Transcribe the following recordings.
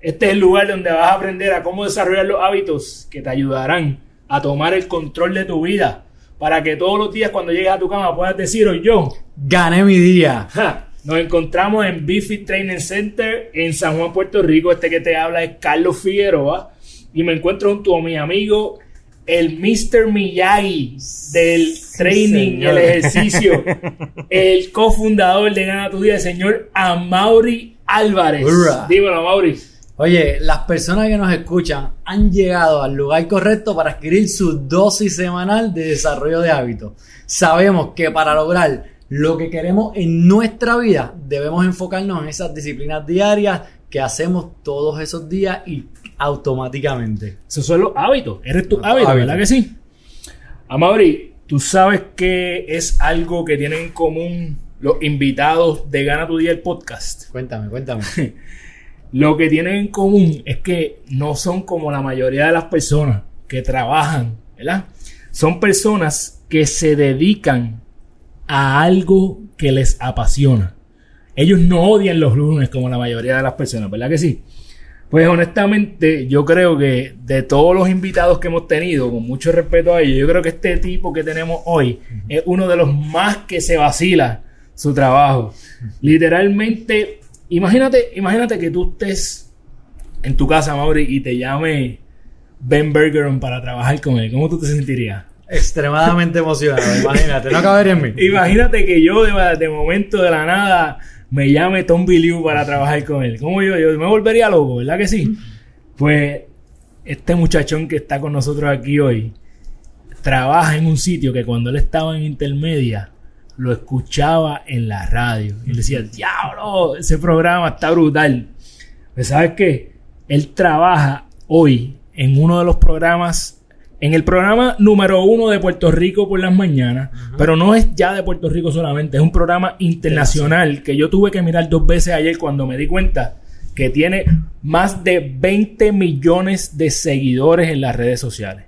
Este es el lugar donde vas a aprender a cómo desarrollar los hábitos que te ayudarán a tomar el control de tu vida para que todos los días cuando llegues a tu cama puedas decir, hoy yo, Gané mi día. Ja, Nos encontramos en Bifit Training Center en San Juan, Puerto Rico. Este que te habla es Carlos Figueroa. Y me encuentro junto a mi amigo, el Mr. Miyagi del training, señor. el ejercicio, el cofundador de Gana tu Día, el señor Amaury Álvarez. Dímelo, Amaury. Oye, las personas que nos escuchan han llegado al lugar correcto para adquirir su dosis semanal de desarrollo de hábitos. Sabemos que para lograr lo que queremos en nuestra vida debemos enfocarnos en esas disciplinas diarias que hacemos todos esos días y automáticamente. Esos son los hábitos. Eres tu hábito, hábitos. ¿verdad que sí? Amaury, tú sabes que es algo que tienen en común los invitados de Gana tu Día el podcast. Cuéntame, cuéntame. Lo que tienen en común es que no son como la mayoría de las personas que trabajan, ¿verdad? Son personas que se dedican a algo que les apasiona. Ellos no odian los lunes como la mayoría de las personas, ¿verdad que sí? Pues honestamente, yo creo que de todos los invitados que hemos tenido, con mucho respeto a ellos, yo creo que este tipo que tenemos hoy es uno de los más que se vacila su trabajo. Literalmente, imagínate, imagínate que tú estés en tu casa, Mauri, y te llame Ben Bergeron para trabajar con él. ¿Cómo tú te sentirías? Extremadamente emocionado, imagínate, no cabería en mí. Imagínate que yo de, de momento de la nada me llame Tom Biliu para trabajar con él. ¿Cómo yo? Yo me volvería loco, ¿verdad que sí? Pues este muchachón que está con nosotros aquí hoy trabaja en un sitio que cuando él estaba en intermedia lo escuchaba en la radio. Y él decía, diablo, ese programa está brutal. Pues sabes qué? Él trabaja hoy en uno de los programas, en el programa número uno de Puerto Rico por las mañanas, pero no es ya de Puerto Rico solamente, es un programa internacional que yo tuve que mirar dos veces ayer cuando me di cuenta que tiene más de 20 millones de seguidores en las redes sociales.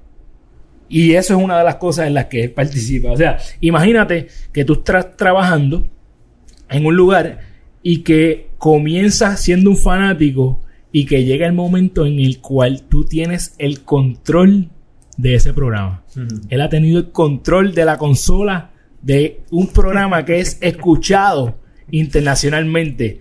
Y eso es una de las cosas en las que él participa. O sea, imagínate que tú estás trabajando en un lugar y que comienzas siendo un fanático y que llega el momento en el cual tú tienes el control de ese programa. Él ha tenido el control de la consola de un programa que es escuchado internacionalmente.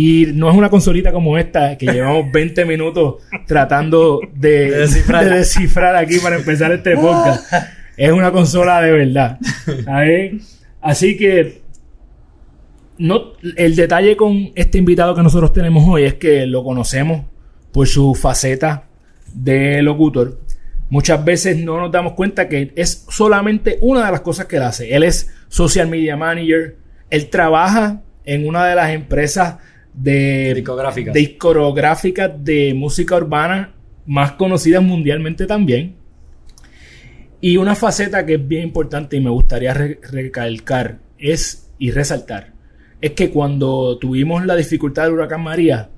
Y no es una consolita como esta que llevamos 20 minutos tratando de, De descifrar. de descifrar aquí para empezar este podcast. Es una consola de verdad. ¿sabes? Así que no, el detalle con este invitado que nosotros tenemos hoy es que lo conocemos por su faceta de locutor. Muchas veces no nos damos cuenta que es solamente una de las cosas que él hace. Él es social media manager. Él trabaja en una de las empresas de Discográficas. discográficas de música urbana más conocidas mundialmente también. Y una faceta que es bien importante y me gustaría re- recalcar es y resaltar es que cuando tuvimos la dificultad del huracán María,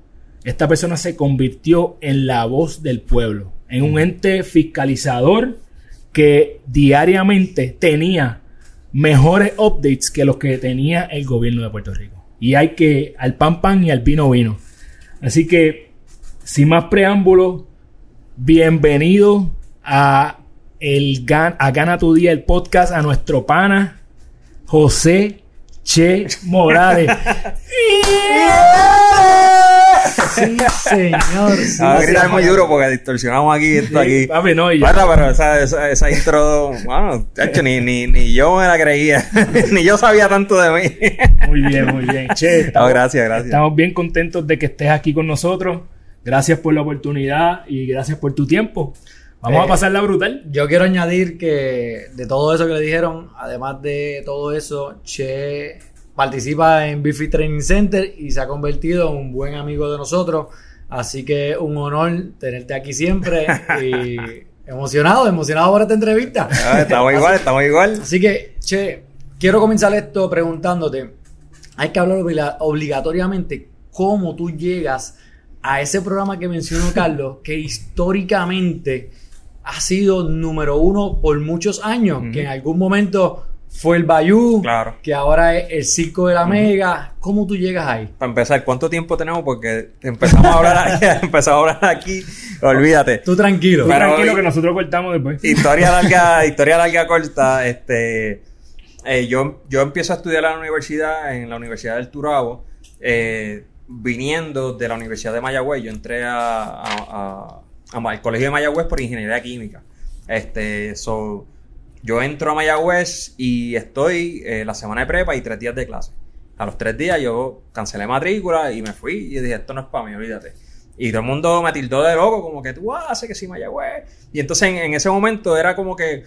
esta persona se convirtió en la voz del pueblo, en un ente fiscalizador que diariamente tenía mejores updates que los que tenía el gobierno de Puerto Rico. Y hay que al pan pan y al vino vino. Así que, sin más preámbulos, bienvenido a el Gan- a Gana tu Día, el podcast, a nuestro pana José Che Morales. Sí, señor. sí, A gritar señor. muy duro porque distorsionamos aquí esto aquí. Papi, no, y yo- Bueno, pero esa, esa, esa intro, bueno, chacho, ni, ni, ni yo me la creía. ni yo sabía tanto de mí. Muy bien, muy bien. Che, No, gracias, gracias. estamos bien contentos de que estés aquí con nosotros. Gracias por la oportunidad y gracias por tu tiempo. Vamos Eh, a pasarla brutal. Yo quiero añadir que de todo eso que le dijeron, además de todo eso, Che participa en Bifi Training Center y se ha convertido en un buen amigo de nosotros. Así que un honor tenerte aquí siempre y emocionado, emocionado por esta entrevista. Ah, estamos igual, estamos igual. Así que, che, quiero comenzar esto preguntándote, hay que hablar obliga- obligatoriamente cómo tú llegas a ese programa que mencionó Carlos, que históricamente ha sido número uno por muchos años, que en algún momento fue el Bayou, Claro. que ahora es el Circo de la Mega. ¿Cómo tú llegas ahí? Para empezar, ¿cuánto tiempo tenemos? Porque empezamos a hablar aquí, empezamos a hablar aquí. Olvídate. Tú tranquilo. Tú tranquilo hoy- que nosotros cortamos después. Historia larga, historia larga corta. Este, eh, yo, yo empiezo a estudiar en la universidad, en la Universidad del Turabo, eh, viniendo de la Universidad de Mayagüez. Yo entré a, a- a- a- al Colegio de Mayagüez por ingeniería química. Este, so, yo entro a Mayagüez y estoy eh, la semana de prepa y tres días de clase. A los tres días yo cancelé matrícula y me fui y dije, esto no es para mí, olvídate. Y todo el mundo me tildó de loco, como que tú haces que sí, Mayagüez. Y entonces en, en ese momento era como que,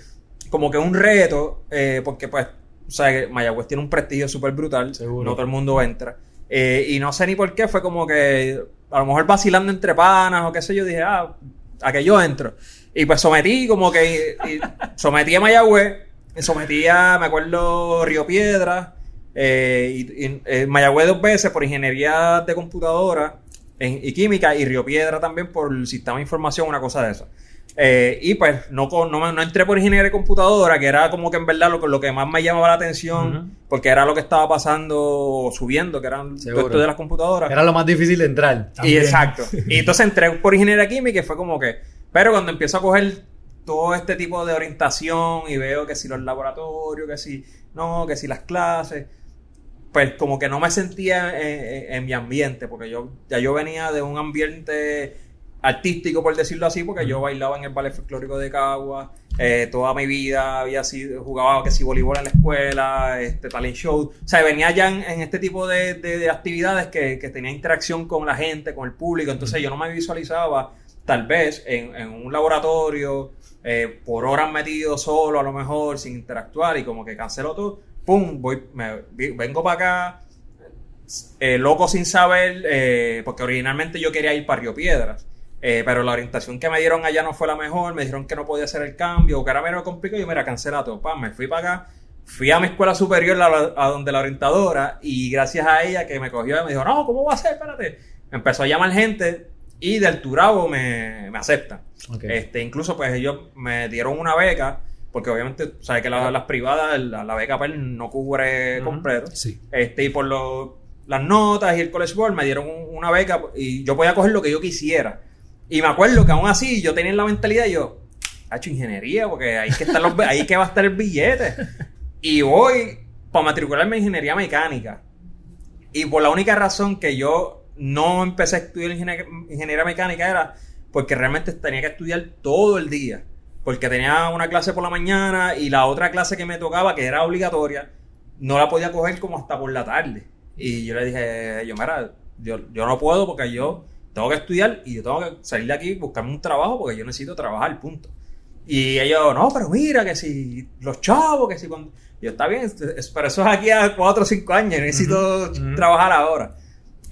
como que un reto, eh, porque pues, o sea, que Mayagüez tiene un prestigio súper brutal, Seguro. no todo el mundo entra. Eh, y no sé ni por qué, fue como que a lo mejor vacilando entre panas o qué sé yo, dije, ah, a que yo entro. Y pues sometí como que, sometí a Mayagüez, sometí a, me acuerdo, Río Piedra, eh, y, y, eh, Mayagüez dos veces por ingeniería de computadora en- y química, y Río Piedra también por el sistema de información, una cosa de eso. Eh, y pues no, no, me- no entré por ingeniería de computadora, que era como que en verdad lo, lo que más me llamaba la atención, porque era lo que estaba pasando, subiendo, que eran esto de las computadoras. Era lo más difícil de entrar. Y exacto. Y entonces entré por ingeniería química y fue como que. Pero cuando empiezo a coger todo este tipo de orientación y veo que si los laboratorios, que si no, que si las clases, pues como que no me sentía en, en- en mi ambiente, porque yo ya yo venía de un ambiente artístico, por decirlo así, porque yo bailaba en el ballet folclórico de Cagua, eh, toda mi vida había sido, jugaba que si voleibol en la escuela, este talent show, o sea, venía ya en, en este tipo de, de- de actividades que, que tenía interacción con la gente, con el público, entonces yo no me visualizaba tal vez en, un laboratorio, eh, por horas metido solo a lo mejor, sin interactuar y como que cancelo todo, pum, voy, me, vengo para acá, eh, loco sin saber, eh, porque originalmente yo quería ir para Río Piedras. pero la orientación que me dieron allá no fue la mejor, me dijeron que no podía hacer el cambio, o que era menos complicado, y yo, mira, cancela todo. Pa, me fui para acá, fui a mi escuela superior, a, a donde la orientadora, y gracias a ella que me cogió me dijo, no, ¿cómo va a ser? Espérate. Empezó a llamar gente, y del Turabo me, me aceptan. Este, incluso, pues ellos me dieron una beca, porque obviamente, sabes que la- las privadas, la, la beca pues, no cubre completo. Sí. Este, y por lo- las notas y el College Board me dieron un- una beca y yo podía coger lo que yo quisiera. Y me acuerdo que aún así yo tenía en la mentalidad yo, ha hecho ingeniería, porque ahí que, están los, ahí que va a estar el billete. Y voy para matricularme en ingeniería mecánica. Y por la única razón que yo no empecé a estudiar ingenier- ingeniería mecánica era porque realmente tenía que estudiar todo el día. Porque tenía una clase por la mañana y la otra clase que me tocaba, que era obligatoria, no la podía coger como hasta por la tarde. Y yo le dije, yo, mira, yo, yo no puedo porque yo tengo que estudiar y yo tengo que salir de aquí y buscarme un trabajo porque yo necesito trabajar, punto. Y ellos, no, pero mira, que si los chavos, que si cuando... Yo, está bien, pero eso es aquí a 4 o 5 años, necesito trabajar ahora.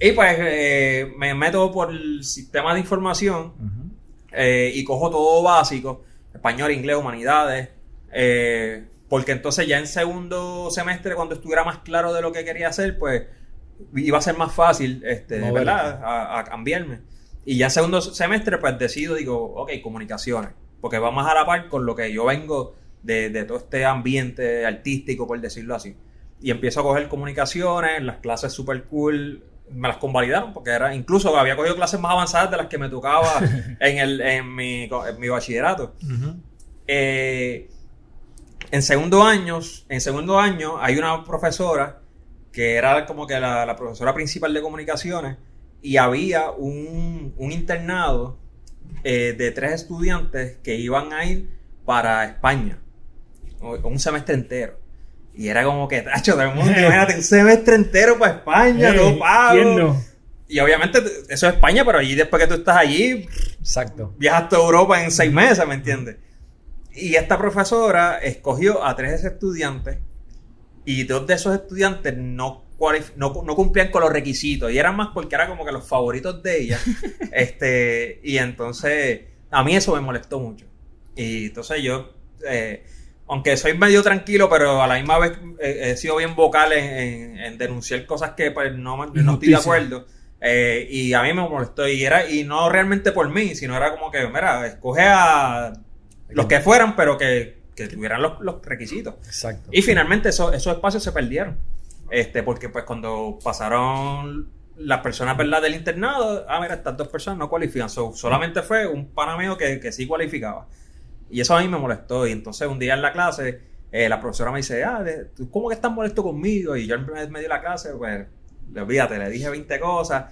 Y pues eh, me meto por el sistema de información Ujú. eh, y cojo todo básico, español, inglés, humanidades, eh, porque entonces ya en segundo semestre, cuando estuviera más claro de lo que quería hacer, pues iba a ser más fácil, este, Moverte. ¿verdad? A, a cambiarme. Y ya en segundo semestre, pues decido, digo, ok, comunicaciones, porque va más a la par con lo que yo vengo de, de todo este ambiente artístico, por decirlo así. Y empiezo a coger comunicaciones, las clases super cool, me las convalidaron, porque era, incluso había cogido clases más avanzadas de las que me tocaba en, el, en, mi, en mi bachillerato. Eh, en segundo año, en segundo año hay una profesora que era como que la, la profesora principal de comunicaciones y había un, un internado eh, de tres estudiantes que iban a ir para España un semestre entero y era como que tacho todo el mundo imagínate un semestre entero para España Ey, todo pago ¿quién no? y obviamente eso es España pero allí después que tú estás allí Exacto. viajas a Europa en seis meses, ¿me entiendes? Y esta profesora escogió a tres estudiantes y dos de esos estudiantes no no, no cumplían con los requisitos y eran más porque eran como que los favoritos de ella. este, y entonces a mí eso me molestó mucho. Y entonces yo, eh, aunque soy medio tranquilo, pero a la misma vez eh, he sido bien vocal en, en- en denunciar cosas que pues, no, estoy de acuerdo. Eh, y a mí me molestó. Y era, y no realmente por mí, sino era como que, mira, escoge a los que fueran, pero que, que tuvieran los, los requisitos. Exacto. Y finalmente eso- esos espacios se perdieron. Este, porque pues cuando pasaron las personas verdad del internado, ah, mira, estas dos personas no cualifican. So, solamente fue un panameo que, que sí cualificaba. Y eso a mí me molestó. Y entonces un día en la clase, eh, la profesora me dice, ah, ¿tú ¿cómo que estás molesto conmigo? Y yo en medio de la clase, pues, olvídate, le dije 20 cosas.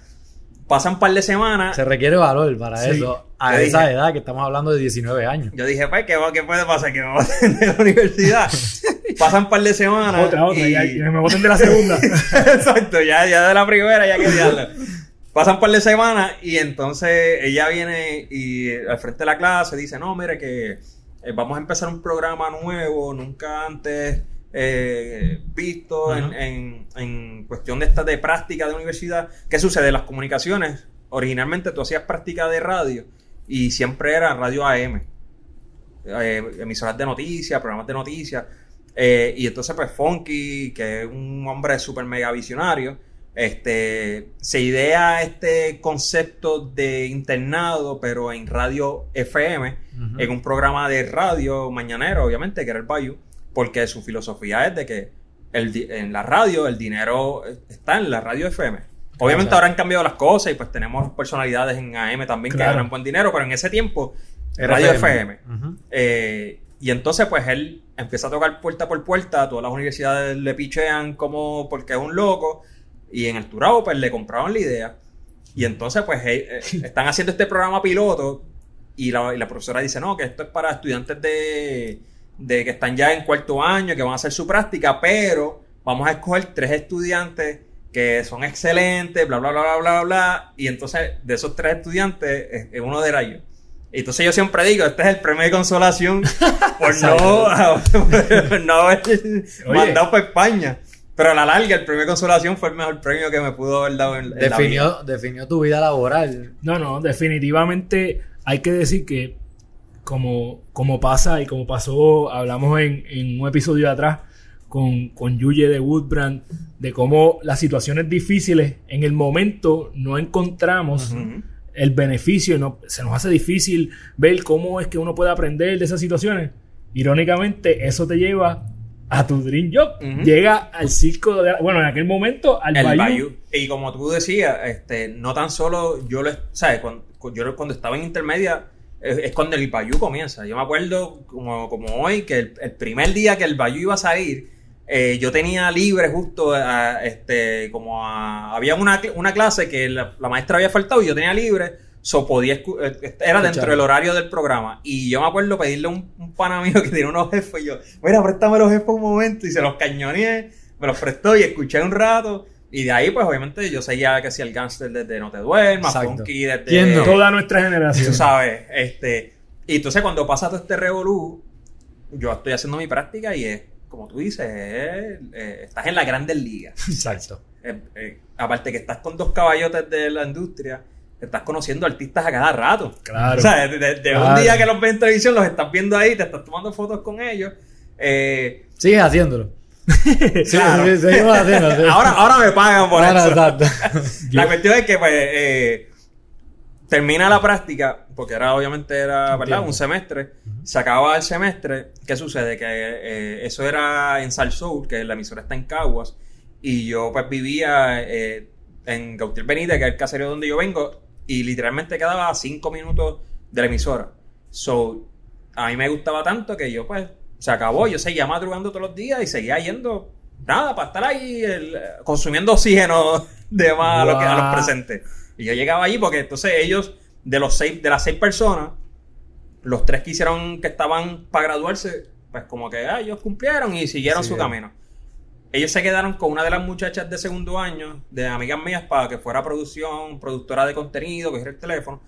Pasan un par de semanas. Se requiere valor para Sí. eso. A esa dije. edad que estamos hablando de 19 años. Yo dije, pues, ¿qué, qué puede pasar? Que me voten de la universidad. Pasan un par de semanas. Otra, otra, y- ya, ya me voten de la segunda. Exacto, ya, ya de la primera ya quería darle. Pasan un par de semanas y entonces ella viene y al frente de la clase dice, no, mire que eh, vamos a empezar un programa nuevo, nunca antes eh, visto en, en- en cuestión de esta de práctica de universidad. ¿Qué sucede? Las comunicaciones, originalmente tú hacías práctica de radio y siempre era radio AM. eh, emisoras de noticias, programas de noticias. eh, y entonces, pues, Funky, que es un hombre súper mega visionario, este, se idea este concepto de internado, pero en radio FM, en un programa de radio mañanero, obviamente, que era el Bayou, porque su filosofía es de que el en la radio el dinero está en la radio FM. Obviamente Claro. ahora han cambiado las cosas y pues tenemos personalidades en AM también que ganan buen dinero, pero en ese tiempo Era radio FM. Eh, y entonces, pues él empieza a tocar puerta por puerta. Todas las universidades le pichean como porque es un loco. Y en el Turabo, pues le compraron la idea. Y entonces, pues eh, están haciendo este programa piloto. Y la, y la profesora dice: No, que esto es para estudiantes de, de que están ya en cuarto año, que van a hacer su práctica. Pero vamos a escoger tres estudiantes que son excelentes, bla, bla, bla, bla, bla, bla. Y entonces, de esos tres estudiantes, uno era yo. Entonces yo siempre digo, este es el premio de consolación por no, por no haber mandado para España. Pero a la larga el premio de consolación fue el mejor premio que me pudo haber dado en, en la vida. Definió, definió tu vida laboral. No, no, definitivamente hay que decir que como, como pasa y como pasó, hablamos en, en un episodio de atrás con, con Yuye de Woodbrand, de cómo las situaciones difíciles en el momento no encontramos el beneficio, no, se nos hace difícil ver cómo es que uno puede aprender de esas situaciones. Irónicamente, eso te lleva a tu dream job. Llega al circo de... Bueno, en aquel momento, al Bayou. Bayou. Y como tú decías, este, no tan solo yo lo, ¿sabes? Cuando, yo cuando estaba en intermedia es, es cuando el Bayou comienza. Yo me acuerdo como, como hoy que el, el primer día que el Bayou iba a salir, eh, yo tenía libre justo, a, este, como a- había una, una clase que la, la maestra había faltado y yo tenía libre, so podía eh, era dentro del horario del programa. Y yo me acuerdo pedirle a un, un pana mío que tenía unos jefes y yo, mira, préstame los jefes un momento y se los cañoneé, me los prestó y escuché un rato. Y de ahí, pues obviamente yo seguía que si el gangster desde No Te Duermas. Funky desde... ¿Quién no? Toda nuestra generación. Tú sabes, este... Y entonces cuando pasa todo este revolú, yo estoy haciendo mi práctica y es, como tú dices, es, eh, estás en la grandes ligas. Exacto. Eh, aparte que estás con dos caballotes de la industria, estás conociendo artistas a cada rato. Claro. O sea, de, de- de un día que los ves en televisión, los estás viendo ahí, te estás tomando fotos con ellos. Eh, Sigues haciéndolo. Sí, Claro. sí, seguimos haciéndolo. sí. ahora, ahora me pagan por Ahora, eso. exacto. La cuestión es que pues, eh, termina la práctica, porque era obviamente era ¿verdad? Un semestre, se acaba el semestre, ¿qué sucede? Que eh, eso era en Sal Soul, que la emisora está en Caguas, y yo pues vivía eh, en Gautier Benítez, que es el caserío donde yo vengo, y literalmente quedaba a cinco minutos de la emisora. So, a mí me gustaba tanto que yo pues, se acabó, yo seguía madrugando todos los días y seguía yendo, nada, para estar ahí el- consumiendo oxígeno de más a, lo que- a los presentes. Y yo llegaba allí porque entonces ellos, de los seis, de las seis personas, los tres que hicieron que estaban para graduarse, pues como que ah, ellos cumplieron y siguieron Sí, su bien. camino. Ellos se quedaron con una de las muchachas de segundo año, de amigas mías, para que fuera producción, productora de contenido, cogiera el teléfono.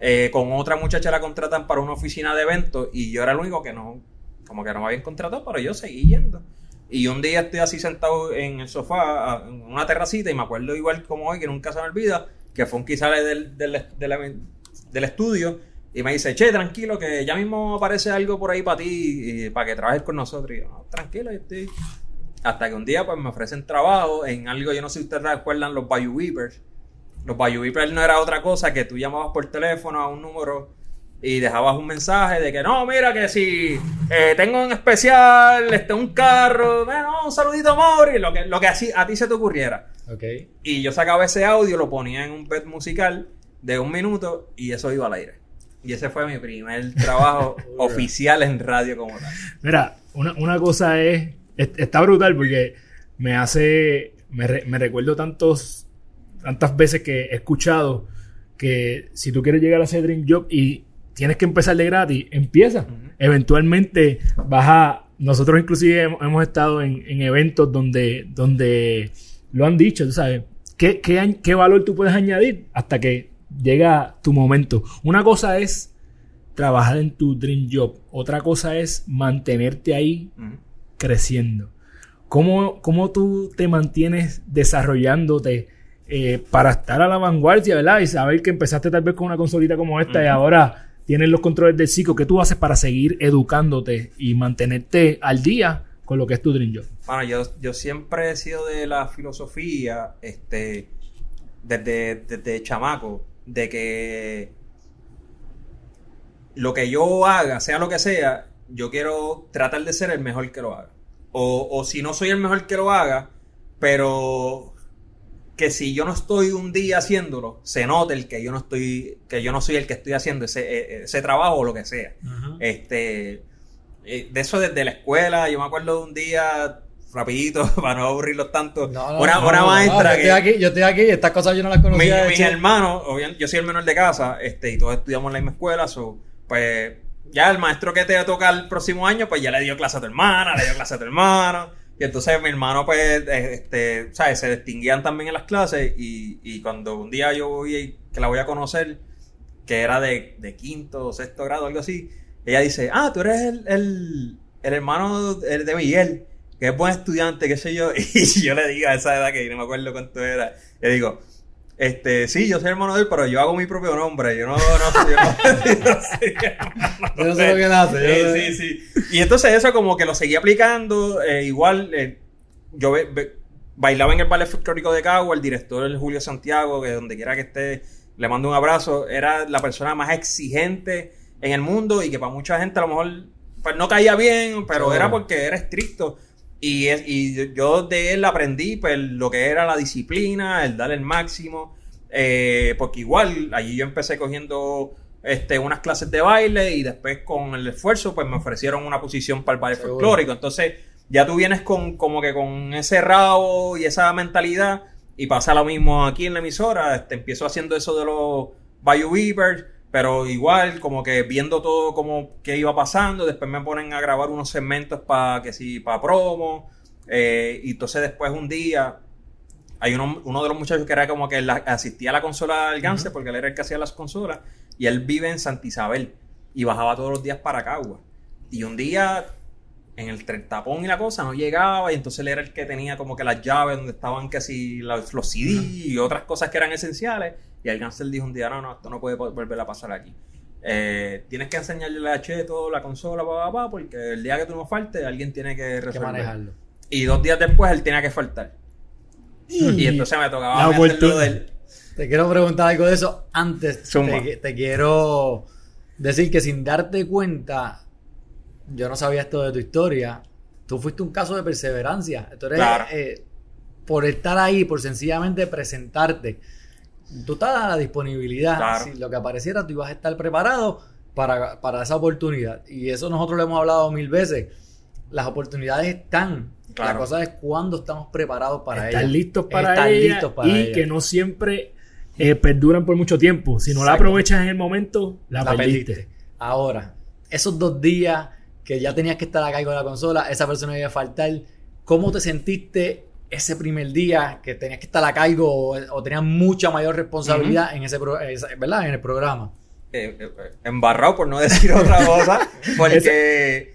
Eh, con otra muchacha la contratan para una oficina de eventos y yo era el único que no, como que no me habían contratado, pero yo seguí yendo. Y un día estoy así sentado en el sofá, en una terracita, y me acuerdo igual como hoy, que nunca se me olvida, que fue un sale del, del, del estudio y me dice, che, tranquilo, que ya mismo aparece algo por ahí para ti, para que trabajes con nosotros. Y yo, "No, tranquilo, yo estoy... Hasta que un día pues me ofrecen trabajo en algo, yo no sé si ustedes recuerdan los Bayou Beepers. Los Bayou Beepers no era otra cosa que tú llamabas por teléfono a un número y dejabas un mensaje de que no, mira que si eh, tengo en especial este, un carro, bueno, un saludito amor, y lo que, lo que así a ti se te ocurriera. Ok. Y yo sacaba ese audio, lo ponía en un bed musical de un minuto y eso iba al aire. Y ese fue mi primer trabajo oficial en radio como tal. Mira, una, una cosa es- Está brutal porque me hace. Me, re- me recuerdo tantos. Tantas veces que he escuchado que si tú quieres llegar a ese Dream Job y tienes que empezar de gratis, empieza. Eventualmente vas a. Nosotros, inclusive, hemos, hemos estado en, en eventos donde, donde lo han dicho, tú sabes. ¿Qué, qué, qué valor tú puedes añadir hasta que llega tu momento? Una cosa es trabajar en tu dream job. Otra cosa es mantenerte ahí. Creciendo. ¿Cómo, cómo tú te mantienes desarrollándote eh, para estar a la vanguardia, ¿verdad? Y saber que empezaste tal vez con una consolita como esta y ahora tienes los controles del psico. ¿Qué tú haces para seguir educándote y mantenerte al día con lo que es tu dream job? Bueno, yo, yo siempre he sido de la filosofía, este, desde, desde chamaco, de que lo que yo haga, sea lo que sea, yo quiero tratar de ser el mejor que lo haga. O, o si no soy el mejor que lo haga, pero que si yo no estoy un día haciéndolo, se note el que yo no estoy, que yo no soy el que estoy haciendo ese, ese trabajo o lo que sea. Este, eh, de eso desde la escuela, yo me acuerdo de un día, rapidito, para no aburrirlos tanto, No, no, una, no, una no, no, maestra yo estoy aquí, yo estoy aquí, estas cosas yo no las Mi- conocía. de mis hecho. hermanos, yo soy el menor de casa, este, y todos estudiamos en la misma escuela, so, pues ya el maestro que te toca el próximo año, pues ya le dio clase a tu hermana, le dio clase a tu hermano, y entonces mi hermano, pues, eh, este, ¿sabes? Se distinguían también en las clases, y, y cuando un día yo voy, que la voy a conocer, que era de, de quinto o sexto grado, algo así, ella dice, ah, tú eres el, el, el hermano de Miguel, que es buen estudiante, qué sé yo, y yo le digo a esa edad que no me acuerdo cuánto era, le digo, este, sí, yo soy hermano de él, pero yo hago mi propio nombre, yo no, no, yo no, yo no sé lo que él hace, Sí, sí, sí. Y entonces eso como que lo seguí aplicando, eh, igual, eh, yo bailaba en el ballet folclórico de Cagua, el director el Julio Santiago, que donde quiera que esté, le mando un abrazo, era la persona más exigente en el mundo y que para mucha gente a lo mejor pues, no caía bien, pero era porque era estricto. Y, es, y yo de él aprendí pues, lo que era la disciplina, el dar el máximo, eh, porque igual allí yo empecé cogiendo este, unas clases de baile y después con el esfuerzo pues me ofrecieron una posición para el baile Seguro. folclórico. Entonces ya tú vienes con como que con ese rabo y esa mentalidad y pasa lo mismo aquí en la emisora. Este, empiezo haciendo eso de los Bayou Beepers, pero igual como que viendo todo como que iba pasando. Después me ponen a grabar unos segmentos para que sí, para promo. eh, y entonces después un día hay uno, uno de los muchachos que era como que la- asistía a la consola del Gánster, porque él era el que hacía las consolas, y él vive en Santa Isabel y bajaba todos los días para Cagua. Y un día, en el tapón y la cosa, no llegaba, y entonces él era el que tenía como que las llaves donde estaban casi los, los CD y otras cosas que eran esenciales. Y el Gánster dijo un día: No, no, esto no puede volver a pasar aquí. Eh, tienes que enseñarle a Cheto la consola, pa, pa, pa, porque el día que tú no faltes, alguien tiene que que resolver. manejarlo. Y dos días después él tenía que faltar. Y entonces me tocaba La hacerlo oportun- del... Te quiero preguntar algo de eso. Antes te, te quiero decir que sin darte cuenta, yo no sabía esto de tu historia. Tú fuiste un caso de perseverancia. Tú eres, Claro. eh, por estar ahí, por sencillamente presentarte, tú estás a la disponibilidad. Claro. Si lo que apareciera, tú ibas a estar preparado para, para esa oportunidad. Y eso nosotros lo hemos hablado mil veces. Las oportunidades están. La cosa es cuándo estamos preparados para estar ellas. listos para Estar ella listos para y que no siempre eh, perduran por mucho tiempo. Si no la aprovechas en el momento, la, La perdiste. perdiste. Ahora, esos dos días que ya tenías que estar acá con la consola, esa persona iba a faltar, ¿cómo te sentiste ese primer día que tenías que estar a cargo o, o tenías mucha mayor responsabilidad en ese pro- ¿verdad? en el programa? eh, eh, embarrado por no decir otra cosa, porque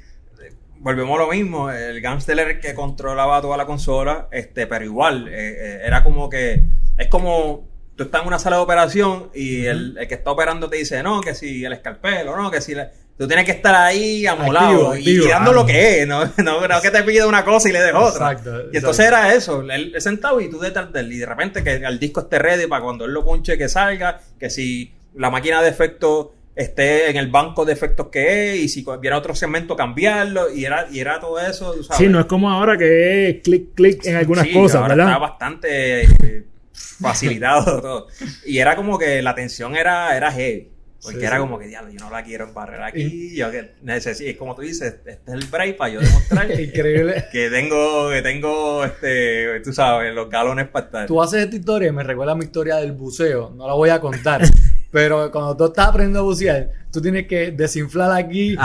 volvemos a lo mismo. El gangster era el que controlaba toda la consola, este, pero igual, eh, eh, era como que. Es como. Tú estás en una sala de operación y el, el que está operando te dice, no, que si el escalpelo, no, que si. la- Tú tienes que estar ahí amolado Activo, y, dando lo que es, no, no, no que te pide una cosa y le des otra. Exacto, Y entonces era eso, él, sentado y tú detrás de él, y de repente que el disco esté ready para cuando él lo punche que salga, que si la máquina de efectos esté en el banco de efectos que es, y si viera otro segmento cambiarlo, y era, y era todo eso, sabes. Sí, no es como ahora que es clic, clic en algunas Sí, cosas, ahora ¿verdad? Está bastante eh, facilitado todo. Y era como que la tensión era, era heavy. Porque Sí, era sí. como que, diablo, yo no la quiero embarrar aquí. Yo que necesito, y como tú dices, este es el break para yo demostrar Increíble. que tengo, que tengo, este, tú sabes, los galones para estar. Tú haces esta historia y me recuerda a mi historia del buceo. No la voy a contar. pero cuando tú estás aprendiendo a bucear, tú tienes que desinflar aquí, eh,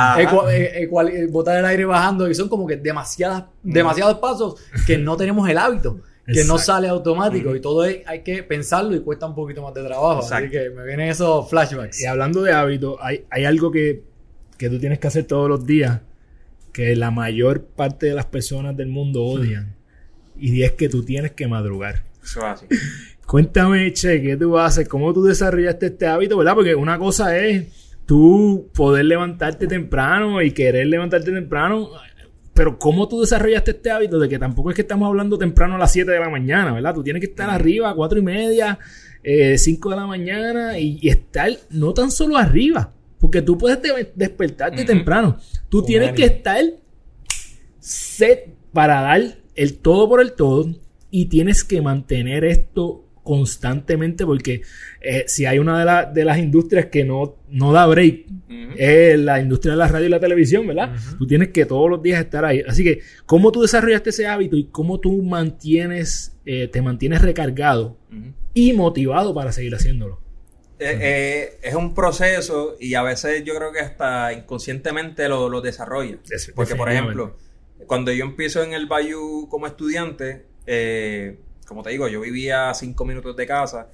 ecual- eh, botar el aire bajando. Y son como que demasiadas, demasiados pasos que no tenemos el hábito. Que no sale automático. Y todo es- hay que pensarlo y cuesta un poquito más de trabajo. Así que me vienen esos flashbacks. Y hablando de hábitos, hay, hay algo que, que tú tienes que hacer todos los días que la mayor parte de las personas del mundo odian. Y es que tú tienes que madrugar. Eso es así. Cuéntame, Che, ¿qué tú haces? ¿Cómo tú desarrollaste este hábito, verdad? Porque una cosa es tú poder levantarte temprano y querer levantarte temprano, pero ¿cómo tú desarrollaste este hábito de que tampoco es que estamos hablando temprano a las 7 de la mañana, ¿verdad? Tú tienes que estar arriba a 4 y media, eh, 5 de la mañana y, y estar no tan solo arriba, porque tú puedes de- despertarte temprano. Tú Con tienes que estar set para dar el todo por el todo y tienes que mantener esto constantemente porque eh, si hay una de, la- de las industrias que no, no da break es la industria de la radio y la televisión, ¿verdad? Tú tienes que todos los días estar ahí. Así que, ¿cómo tú desarrollaste ese hábito y cómo tú mantienes, eh, te mantienes recargado y motivado para seguir haciéndolo? Eh, eh, es un proceso y a veces yo creo que hasta inconscientemente lo, lo desarrolla. Des- Porque, por ejemplo, cuando yo empiezo en el Bayou como estudiante, eh, como te digo, yo vivía a cinco minutos de casa.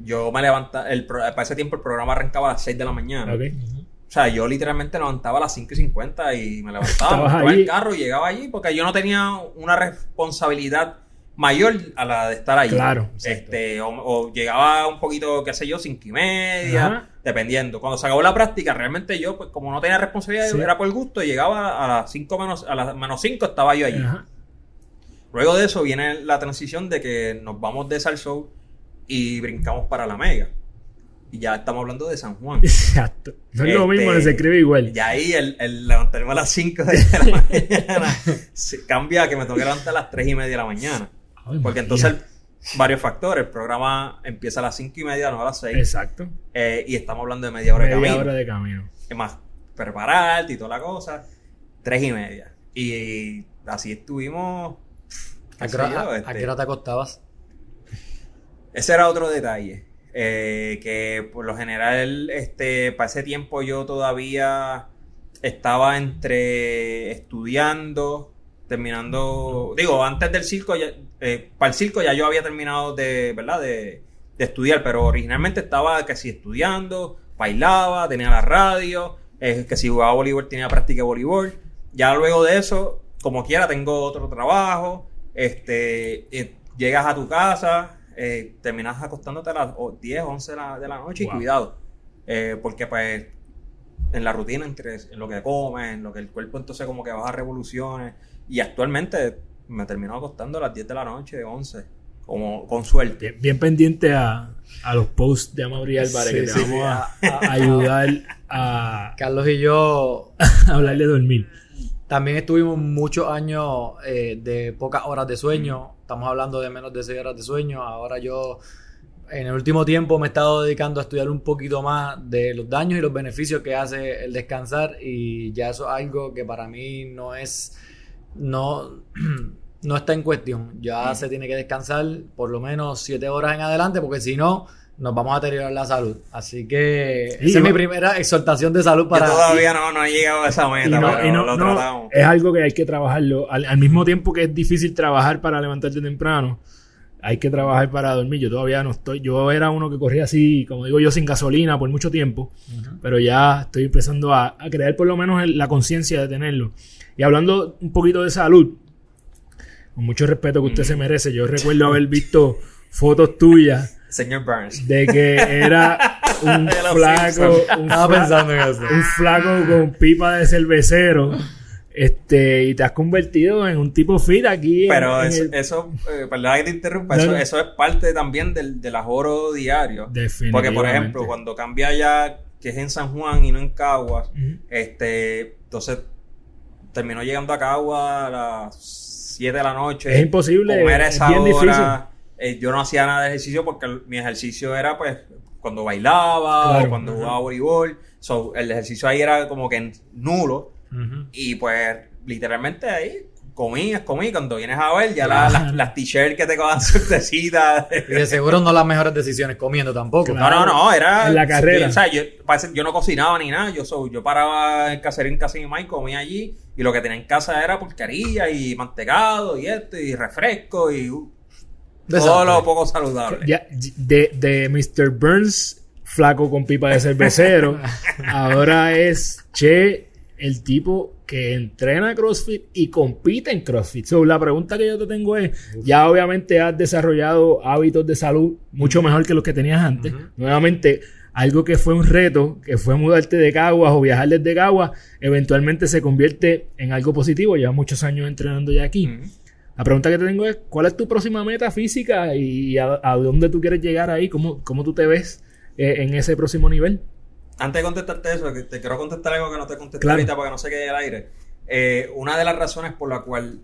Yo me levantaba, el, para ese tiempo el programa arrancaba a las 6 de la mañana. O sea, yo literalmente levantaba a las 5 y 50 y me levantaba, allí. el carro y llegaba allí porque yo no tenía una responsabilidad mayor a la de estar allí. Claro. Este, o, o llegaba un poquito, qué sé yo, cinco y media, Ajá. dependiendo. Cuando se acabó la práctica, realmente yo, pues como no tenía responsabilidad, Sí. era por gusto, llegaba a las 5 menos, a las menos 5 estaba yo allí. Ajá. Luego de eso viene la transición de que nos vamos de Salsoul y brincamos para la Mega. Y ya estamos hablando de San Juan. Exacto. No es lo Este, mismo, se escribe igual. Y ahí el, el levantarme a las 5 de la mañana se cambia a que me tengo que levantar a las 3 y media de la mañana. Ay, Porque María. entonces, varios factores. El programa empieza a las 5 y media, no a las 6. Exacto. Eh, y estamos hablando de media hora de Media camino. hora de camino. Es más, prepararte y toda la cosa. 3 y media. Y así estuvimos. ¿A qué hora- este, qué hora te acostabas? Ese era otro detalle. eh, que por lo general, este, para ese tiempo yo todavía estaba entre estudiando, terminando. Digo, antes del circo, ya- eh, para el circo ya yo había terminado de, ¿verdad? De, de estudiar, pero originalmente estaba que si estudiando, bailaba, tenía la radio, eh, que si jugaba voleibol tenía práctica de voleibol. Ya luego de eso, como quiera, tengo otro trabajo. Este, eh, llegas a tu casa, eh, terminas acostándote a las o- 10, 11 de la, de la noche Wow. y cuidado. Eh, porque pues en la rutina, entre en lo que comes, en lo que el cuerpo entonces como que baja revoluciones. Y actualmente me termino acostando a las 10 de la noche, 11, como con suerte. Bien, bien pendiente a, a los posts de Amaury Álvarez Sí, que te sí, vamos a, a ayudar a, Carlos y yo a hablar de dormir. También estuvimos muchos años eh, de pocas horas de sueño. Estamos hablando de menos de 6 horas de sueño. Ahora yo, en el último tiempo, me he estado dedicando a estudiar un poquito más de los daños y los beneficios que hace el descansar. Y ya eso es algo que para mí no es. No, no está en cuestión. Ya se tiene que descansar por lo menos 7 horas en adelante, porque si no. Nos vamos a deteriorar la salud. Así que Sí, esa es mi primera exhortación de salud para. Yo todavía no, no he llegado a esa meta, Y no- pero y no- lo no, es algo que hay que trabajarlo. Al, al mismo tiempo que es difícil trabajar para levantarte temprano, hay que trabajar para dormir. Yo todavía no estoy. Yo era uno que corría así, como digo yo, sin gasolina por mucho tiempo. Pero ya estoy empezando a, a crear por lo menos el- la conciencia de tenerlo. Y hablando un poquito de salud, con mucho respeto que usted se merece, yo recuerdo haber visto fotos tuyas Señor Burns. de que era un flaco, un, fla- pensando en eso. un flaco con pipa de cervecero. Este, y te has convertido en un tipo fit aquí. Pero en eso, el- eso eh, perdona que te interrumpa, No, eso, no. eso es parte también del, del ajoro diario. Porque, por ejemplo, cuando cambia ya, que es en San Juan y no en Caguas, este, entonces terminó llegando a Caguas a las 7 de la noche. Es imposible, Comer es esa bien hora. Eh, yo no hacía nada de ejercicio porque el- mi ejercicio era, pues, cuando bailaba Claro. o cuando jugaba voleibol. So, el ejercicio ahí era como que nulo. Y pues, literalmente ahí comí, comí. Cuando vienes a ver, ya la- las, t-shirts que te cojan suertecitas. Y de seguro no las mejores decisiones comiendo tampoco. No, no, no, era. En la carrera. O sea, yo, parece- yo no cocinaba ni nada. Yo, so- yo paraba en caserín mamá y comía allí. Y lo que tenía en casa era porquería y mantecado y esto y refresco y uh, todo Desastre. lo poco saludable. Ya, de, de Mr. Burns, flaco con pipa de cervecero, ahora es Che, el tipo que entrena CrossFit y compite en CrossFit. So, la pregunta que yo te tengo es, ya obviamente has desarrollado hábitos de salud mucho mejor que los que tenías antes. Nuevamente, algo que fue un reto, que fue mudarte de Caguas o viajar desde Caguas, eventualmente se convierte en algo positivo. Llevas muchos años entrenando ya aquí. La pregunta que te tengo es, ¿cuál es tu próxima meta física y a, a dónde tú quieres llegar ahí? ¿Cómo, cómo tú te ves eh, en ese próximo nivel? Antes de contestarte eso, te quiero contestar algo que no te contesté Claro. ahorita para que no se quede al aire. Eh, una de las razones por la cual,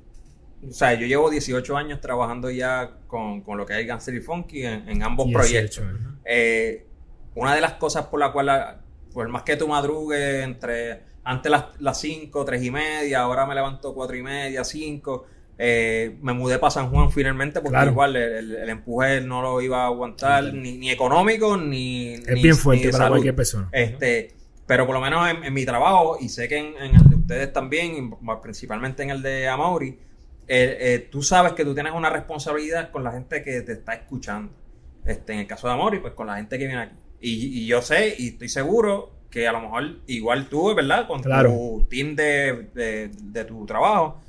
o sea, yo llevo 18 años trabajando ya con, con lo que es Gangster y Funky en, en ambos 18 proyectos. Eh, una de las cosas por la cual, la- por más que tú madrugues entre antes las, las 5, 3 y media, ahora me levanto 4 y media, 5. Eh, me mudé para San Juan finalmente porque Claro. igual el, el- el empuje no lo iba a aguantar, ni, ni económico, ni. Es ni- bien fuerte para salud. cualquier persona. Este, pero por lo menos en, en mi trabajo, y sé que en, en el de ustedes también, principalmente en el de Amaury, eh, eh, tú sabes que tú tienes una responsabilidad con la gente que te está escuchando. Este, en el caso de Amaury, pues con la gente que viene aquí. Y, y yo sé y estoy seguro que a lo mejor igual tú, ¿verdad? Con Claro. tu team de, de- de tu trabajo,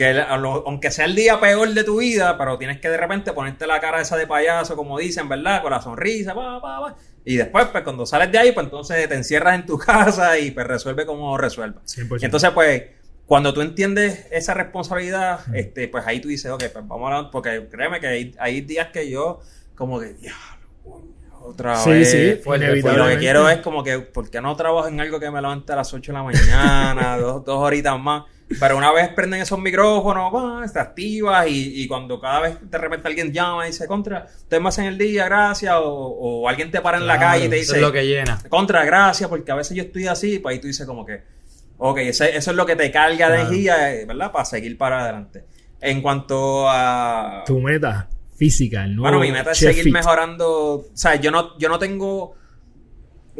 que aunque sea el día peor de tu vida, pero tienes que de repente ponerte la cara esa de payaso, como dicen, ¿verdad? Con la sonrisa, pa, pa, pa. Y después, pues cuando sales de ahí, pues entonces te encierras en tu casa y pues resuelve como resuelva. 100%. Y entonces, pues, cuando tú entiendes esa responsabilidad, este, pues ahí tú dices, ok, pues vamos a porque créeme que hay, hay días que yo, como que, diablo, otra sí, vez. sí, Y lo que quiero es como que, ¿por qué no trabajo en algo que me levante a las 8 de la mañana, dos, dos horitas más? Pero una vez prenden esos micrófonos, va, te activas y, y cuando cada vez de repente alguien llama y dice, contra, ustedes me hacen el día, gracias, o, o alguien te para en la calle y te Eso dice, es lo que llena. contra, gracias, porque a veces yo estoy así, pues ahí tú dices como que, ok, ese- eso es lo que te carga de Claro. energía, eh, ¿verdad? Para seguir para adelante. En cuanto a... Tu meta física, el nuevo Bueno, mi meta es seguir Fit. mejorando. O sea, yo no, yo no tengo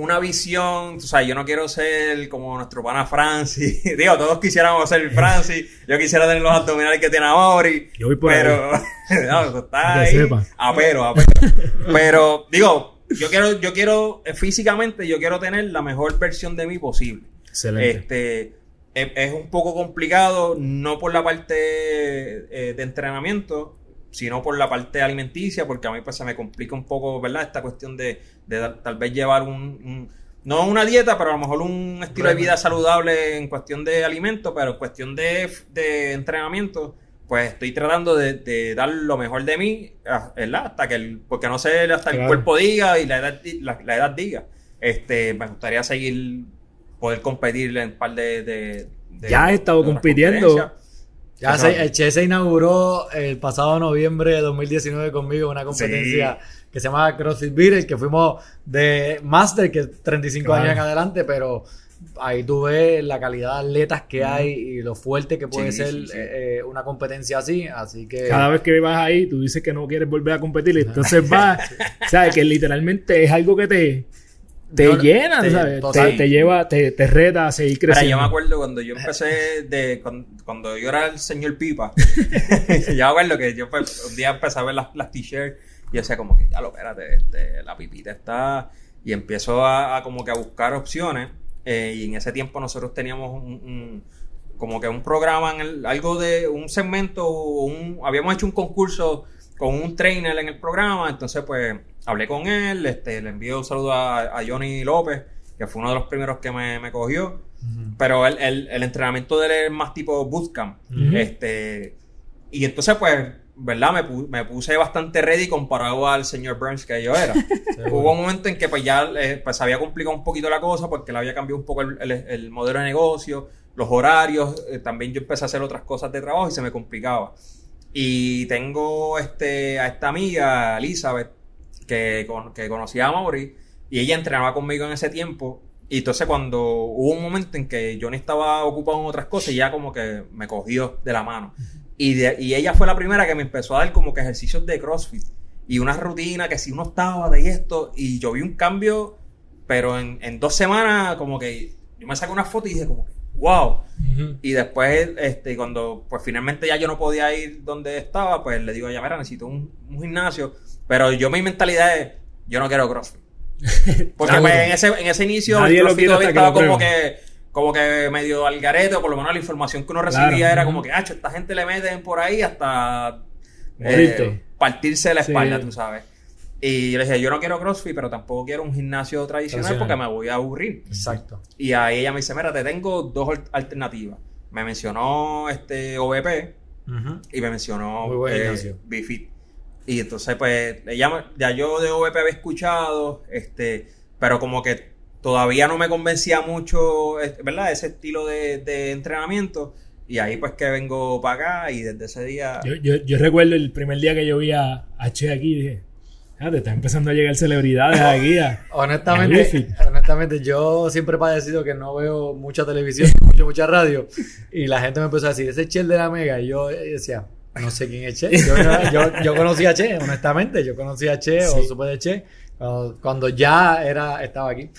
una visión. O sea, yo no quiero ser como nuestro pana Francis. Digo, todos quisiéramos ser Francis. Yo quisiera tener los abdominales que tiene Amori. Yo voy por pero. no, eso está ahí. sepa. A pero, a pero. pero, digo, yo quiero, yo quiero, eh, físicamente, yo quiero tener la mejor versión de mí posible. Excelente. Este es, es un poco complicado, no por la parte eh, de entrenamiento, sino por la parte alimenticia, porque a mí pues se me complica un poco, ¿verdad? Esta cuestión de, de tal vez llevar un, un- no una dieta, pero a lo mejor un estilo de vida saludable en cuestión de alimento, pero en cuestión de, de entrenamiento, pues estoy tratando de, de dar lo mejor de mí, ah, ¿verdad? Hasta que el, porque no sé, hasta el cuerpo diga y la edad, la, la edad diga. Este, me gustaría seguir, poder competir en un par de... de- Ya has estado compitiendo. Ya se- el Che se inauguró el pasado noviembre de 2019 conmigo una competencia que se llama CrossFit Beatles, que fuimos de Master, que es 35 Claro. años en adelante, pero ahí tú ves la calidad de atletas que hay y lo fuerte que puede Sí, ser sí, sí. eh, una competencia así, así que... Cada vez que vas ahí, tú dices que no quieres volver a competir, entonces vas, ¿sabes? Que literalmente es algo que te, te Yo- llena, te- ¿sabes? total. Te, te lleva, te, te reta a seguir Mira, creciendo. yo me acuerdo cuando yo empecé de cuando, cuando yo era el señor Pipa. yo me acuerdo que yo pues, un día empecé a ver las, las t-shirts y yo decía como que ya lo espérate, este, la pipita está y empiezo a, a como que a buscar opciones eh, y en ese tiempo nosotros teníamos un, un- como que un programa en el, algo de un segmento un habíamos hecho un concurso con un trainer en el programa, entonces pues hablé con él, este, le envío un saludo a, a Johnny López, que fue uno de los primeros que me, me cogió. Pero el, el- el entrenamiento de él es más tipo bootcamp. Ujú. Este, y entonces, pues, ¿verdad? Me, pu- me puse bastante ready comparado al señor Burns que yo era. Hubo un momento en que pues ya eh, pues, había complicado un poquito la cosa porque le había cambiado un poco el, el- el modelo de negocio, los horarios. eh, también yo empecé a hacer otras cosas de trabajo y se me complicaba. Y tengo este, a esta amiga, Elizabeth, que, con- que conocía a Mauri y ella entrenaba conmigo en ese tiempo. Y entonces cuando hubo un momento en que Johnny estaba ocupado en otras cosas, ya como que me cogió de la mano. Y, de- y ella fue la primera que me empezó a dar como que ejercicios de CrossFit. Y una rutina que si uno estaba de esto. Y yo vi un cambio, pero en, en dos semanas como que yo me saqué una foto y dije como que, wow. Y después, este, cuando pues finalmente ya yo no podía ir donde estaba, pues le digo a ella, mira, necesito un, un gimnasio. Pero yo mi mentalidad es, yo no quiero CrossFit. Porque pues, en, ese, en ese inicio Nadie el lo CrossFit quiere todavía que estaba lo como que, como que medio al garete, o por lo menos la información que uno Claro, recibía era como que, ah, esta gente le meten por ahí hasta eh, partirse la Sí. espalda, tú sabes. Y yo le dije, yo no quiero CrossFit, pero tampoco quiero un gimnasio tradicional Tradicional. porque me voy a aburrir. Exacto. Y ahí ella me dice, mira, te tengo dos al- alternativas. Me mencionó este OVP y me mencionó Muy buen eh, gimnasio. Y entonces, pues, ella, ya yo de OVP había escuchado, este, pero como que todavía no me convencía mucho, eh, ¿verdad? Ese estilo de, de entrenamiento. Y ahí pues que vengo para acá y desde ese día... Yo, yo, yo recuerdo el primer día que yo vi a, a Che aquí, dije, ah, te están empezando a llegar celebridades aquí. a- Honestamente, honestamente, yo siempre he padecido que no veo mucha televisión, mucha, mucha radio. Y la gente me empezó a decir, ese es Che el de la Mega. Y yo decía, no sé quién es Che. Yo, yo, yo conocí a Che, honestamente. Yo conocí a Che o supe de Che cuando, cuando ya era, estaba aquí.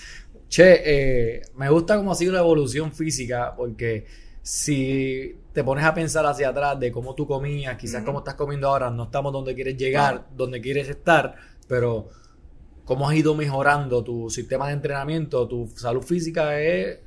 Che, eh, me gusta cómo ha sido la evolución física porque si te pones a pensar hacia atrás de cómo tú comías, quizás cómo estás comiendo ahora, no estamos donde quieres llegar, donde quieres estar, pero cómo has ido mejorando tu sistema de entrenamiento, tu salud física es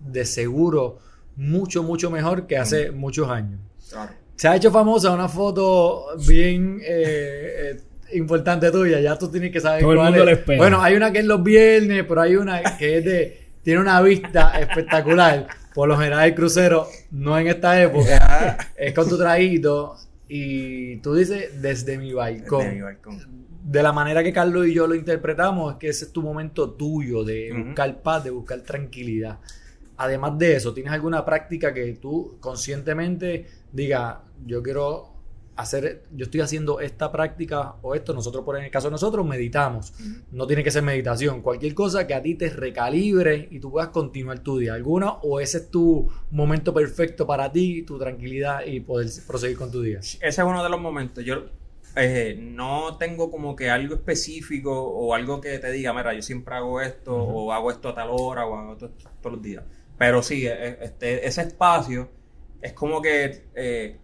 de seguro mucho, mucho mejor que hace muchos años. Claro. Se ha hecho famosa una foto bien eh, eh, importante tuya, ya tú tienes que saber Todo el cuál mundo es. espera. Bueno, hay una que es los viernes, pero hay una que es de tiene una vista espectacular. Por lo general el crucero no en esta época, es con tu traguito y tú dices desde mi balcón Desde mi balcón. de la manera que Carlos y yo lo interpretamos, es que ese es tu momento tuyo de buscar paz, de buscar tranquilidad. Además de eso, ¿tienes alguna práctica que tú conscientemente diga, yo quiero hacer, yo estoy haciendo esta práctica o esto, nosotros por en el caso de nosotros meditamos, no tiene que ser meditación, cualquier cosa que a ti te recalibre y tú puedas continuar tu día, alguna o ese es tu momento perfecto para ti, tu tranquilidad y poder proseguir con tu día. Ese es uno de los momentos. Yo eh, no tengo como que algo específico o algo que te diga, mira, yo siempre hago esto o hago esto a tal hora o hago esto todos los días. Pero sí, eh, este, ese espacio es como que eh,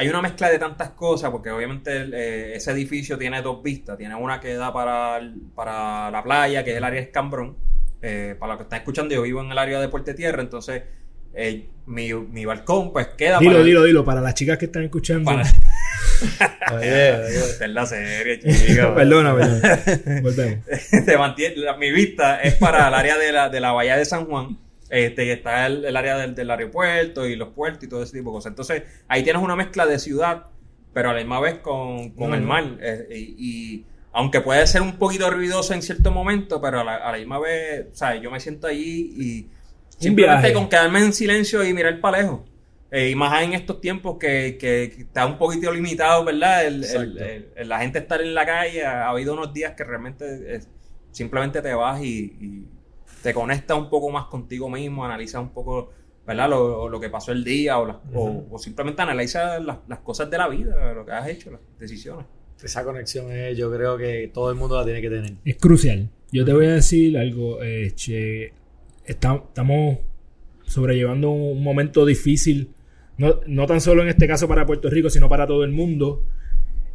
hay una mezcla de tantas cosas porque obviamente eh, ese edificio tiene dos vistas. Tiene una que da para, el- para la playa, que es el área de Escambrón. Eh, para los que están escuchando, yo vivo en el área de Puerto Tierra, entonces eh, mi, mi balcón pues queda Dilo, para... dilo, dilo, para las chicas que están escuchando. para- Oye, oye. Esta es la serie, chico. Perdona, perdona. Volvemos. Te mantiene- la- mi vista es para el área de la, de la bahía de San Juan. Este, y está el, el área del, del aeropuerto y los puertos y todo ese tipo de cosas. Entonces, ahí tienes una mezcla de ciudad, pero a la misma vez con, con No, el mar. Eh, y, y aunque puede ser un poquito ruidoso en cierto momento, pero a la, a la misma vez, o sea, yo me siento allí y simplemente viaje. con quedarme en silencio y mirar para lejos. Eh, y más en estos tiempos que, que- que está un poquito limitado, ¿verdad? El, el- el- la gente estar en la calle. Ha, ha habido unos días que realmente eh, simplemente te vas y, y te conectas un poco más contigo mismo, analizas un poco, ¿verdad? Lo, lo que pasó el día o, las- o- o simplemente analizas las, las cosas de la vida, lo que has hecho, las decisiones. Esa conexión es, yo creo que todo el mundo la tiene que tener. Es crucial. yo te voy a decir algo. eh, che, está- estamos sobrellevando un momento difícil, no, no tan solo en este caso para Puerto Rico, sino para todo el mundo.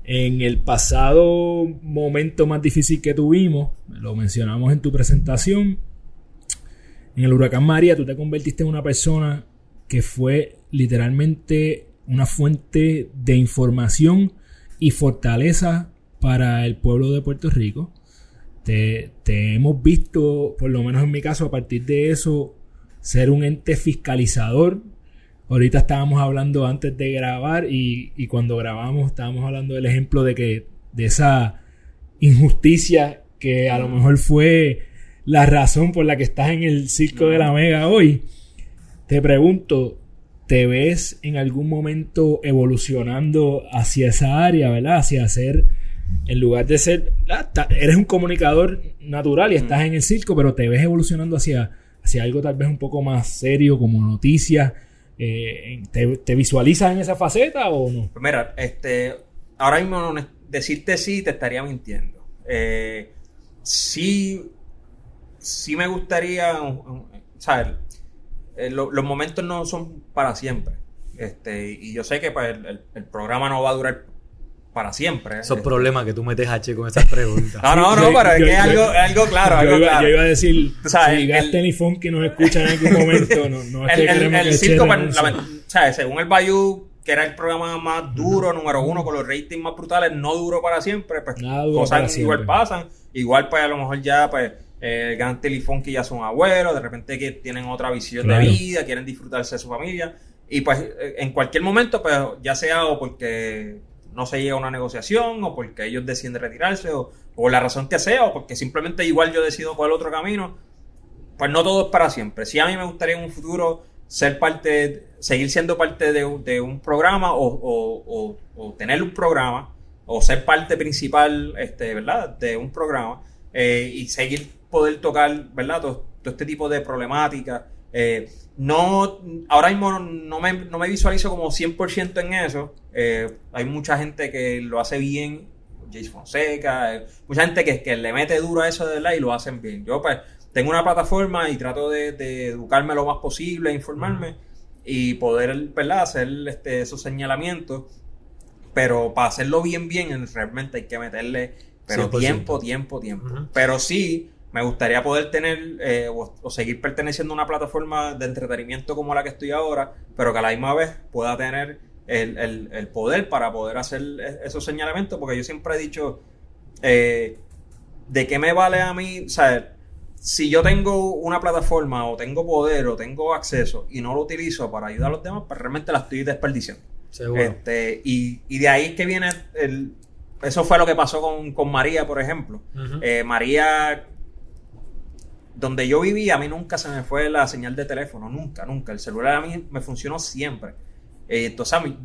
En el pasado momento más difícil que tuvimos, lo mencionamos en tu presentación, en el huracán María, tú te convertiste en una persona que fue literalmente una fuente de información y fortaleza para el pueblo de Puerto Rico. Te, hemos visto, por lo menos en mi caso, a partir de eso, ser un ente fiscalizador. Ahorita estábamos hablando antes de grabar y, y cuando grabamos estábamos hablando del ejemplo de que de esa injusticia que a lo mejor fue la razón por la que estás en el circo de la Mega hoy. Te pregunto, ¿te ves en algún momento evolucionando hacia esa área, verdad? Hacia ser, en lugar de ser, ah, eres un comunicador natural y estás en el circo, pero te ves evolucionando hacia, hacia algo tal vez un poco más serio, como noticias. Eh, ¿te, te visualizas en esa faceta o no? Pues mira, este, ahora mismo decirte sí te estaría mintiendo. Eh, sí, sí me gustaría, ¿sabes? Lo- los momentos no son para siempre. Este, y yo sé que pues, el, el- el programa no va a durar para siempre. Esos Este, problemas que tú metes H con esas preguntas. No, no, no, pero es que es algo, claro. yo, algo iba, claro. yo iba a decir, sabes, si el- Gasten y Funky nos escuchan en algún momento, no, no es el, que el- el que circo, pues, la- ¿sabes? según el Bayou, que era el programa más duro, número uno, con los ratings más brutales, no duró para siempre. Pues Nada cosas para igual siempre. pasan. Igual, pues a lo mejor ya, pues, eh, Gantel y Funky ya son abuelos, de repente que tienen otra visión Claro. de vida, quieren disfrutarse de su familia. Y pues eh, en cualquier momento, pues ya sea o porque no se llega a una negociación, o porque ellos deciden retirarse, o, o la razón que sea, o porque simplemente igual yo decido por el otro camino, pues no todo es para siempre. Sí a mí me gustaría en un futuro ser parte, seguir siendo parte de, un- de un programa o, o- o- o tener un programa o ser parte principal, este, ¿verdad? De un programa eh, y seguir poder tocar, ¿verdad? Todo, todo este tipo de problemáticas. Eh, no, ahora mismo no- no me, no me visualizo como 100% en eso. Eh, hay mucha gente que lo hace bien, Jace Fonseca, eh, mucha gente que, que le mete duro a eso de verdad y lo hacen bien. Yo pues tengo una plataforma y trato de, de educarme lo más posible, informarme y poder, ¿verdad? Hacer este, esos señalamientos. Pero para hacerlo bien, bien, realmente hay que meterle pero 100%. tiempo, tiempo, tiempo. Pero sí, me gustaría poder tener eh, o, o seguir perteneciendo a una plataforma de entretenimiento como la que estoy ahora, pero que a la misma vez pueda tener el, el- el poder para poder hacer e- esos señalamientos, porque yo siempre he dicho, eh, ¿de qué me vale a mí? O sea, si yo tengo una plataforma o tengo poder o tengo acceso y no lo utilizo para ayudar a los demás, pues realmente la estoy desperdiciando. Seguro. Este, y, y de ahí es que viene el... Eso fue lo que pasó con, con María, por ejemplo. Eh, María, donde yo vivía, a mí nunca se me fue la señal de teléfono, nunca, nunca. El celular a mí me funcionó siempre. Eh, entonces, mí-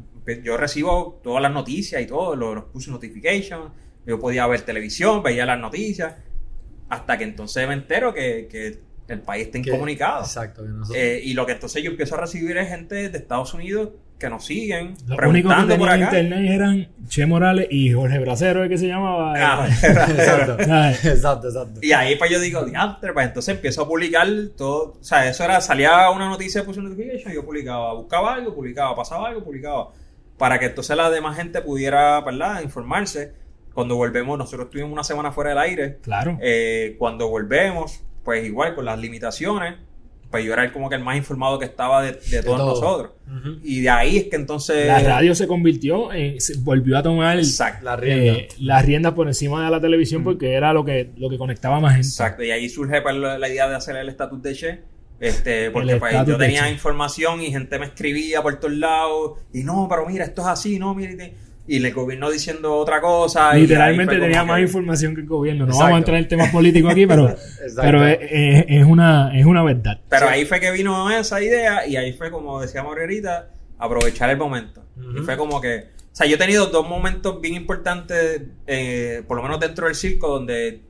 yo recibo todas las noticias y todo, los, los push notifications, yo podía ver televisión, veía las noticias, hasta que entonces me entero que, que el país está incomunicado. Exacto. que nosotros- Eh, y lo que entonces yo empiezo a recibir es gente de Estados Unidos que nos siguen, Los únicos que preguntando por tenían acá. internet eran Che Morales y Jorge Bracero, ¿eh? que se llamaba. Ah, exacto. ¿Sabes? exacto, exacto. Y ahí pues yo digo, diantre, pues entonces empiezo a publicar todo, o sea, eso era, salía una noticia, puse una notification, yo publicaba, buscaba algo, publicaba, pasaba algo, publicaba, para que entonces la demás gente pudiera, ¿verdad?, informarse. Cuando volvemos, nosotros estuvimos una semana fuera del aire, Claro. eh, cuando volvemos, pues igual con las limitaciones, pues yo era el- como que el más informado que estaba de, de todos todo. nosotros. Y de ahí es que entonces... la radio se convirtió en. se volvió a tomar Exacto. La rienda. eh, las riendas por encima de la televisión porque era lo que, lo que conectaba más gente. Exacto, y ahí surge pues, la idea de hacer el estatus de Che. Este, porque pues, yo tenía Che. información y gente me escribía por todos lados. Y no, pero mira, esto es así, no, mira. y- Y el gobierno diciendo otra cosa. Literalmente tenía que- más información que el gobierno. No Exacto. vamos a entrar en temas políticos aquí, pero, pero es, es- es una, es una verdad. Pero Sí. ahí fue que vino esa idea y ahí fue, como decíamos ahorita, aprovechar el momento. Y fue como que... O sea, yo he tenido dos momentos bien importantes, eh, por lo menos dentro del circo, donde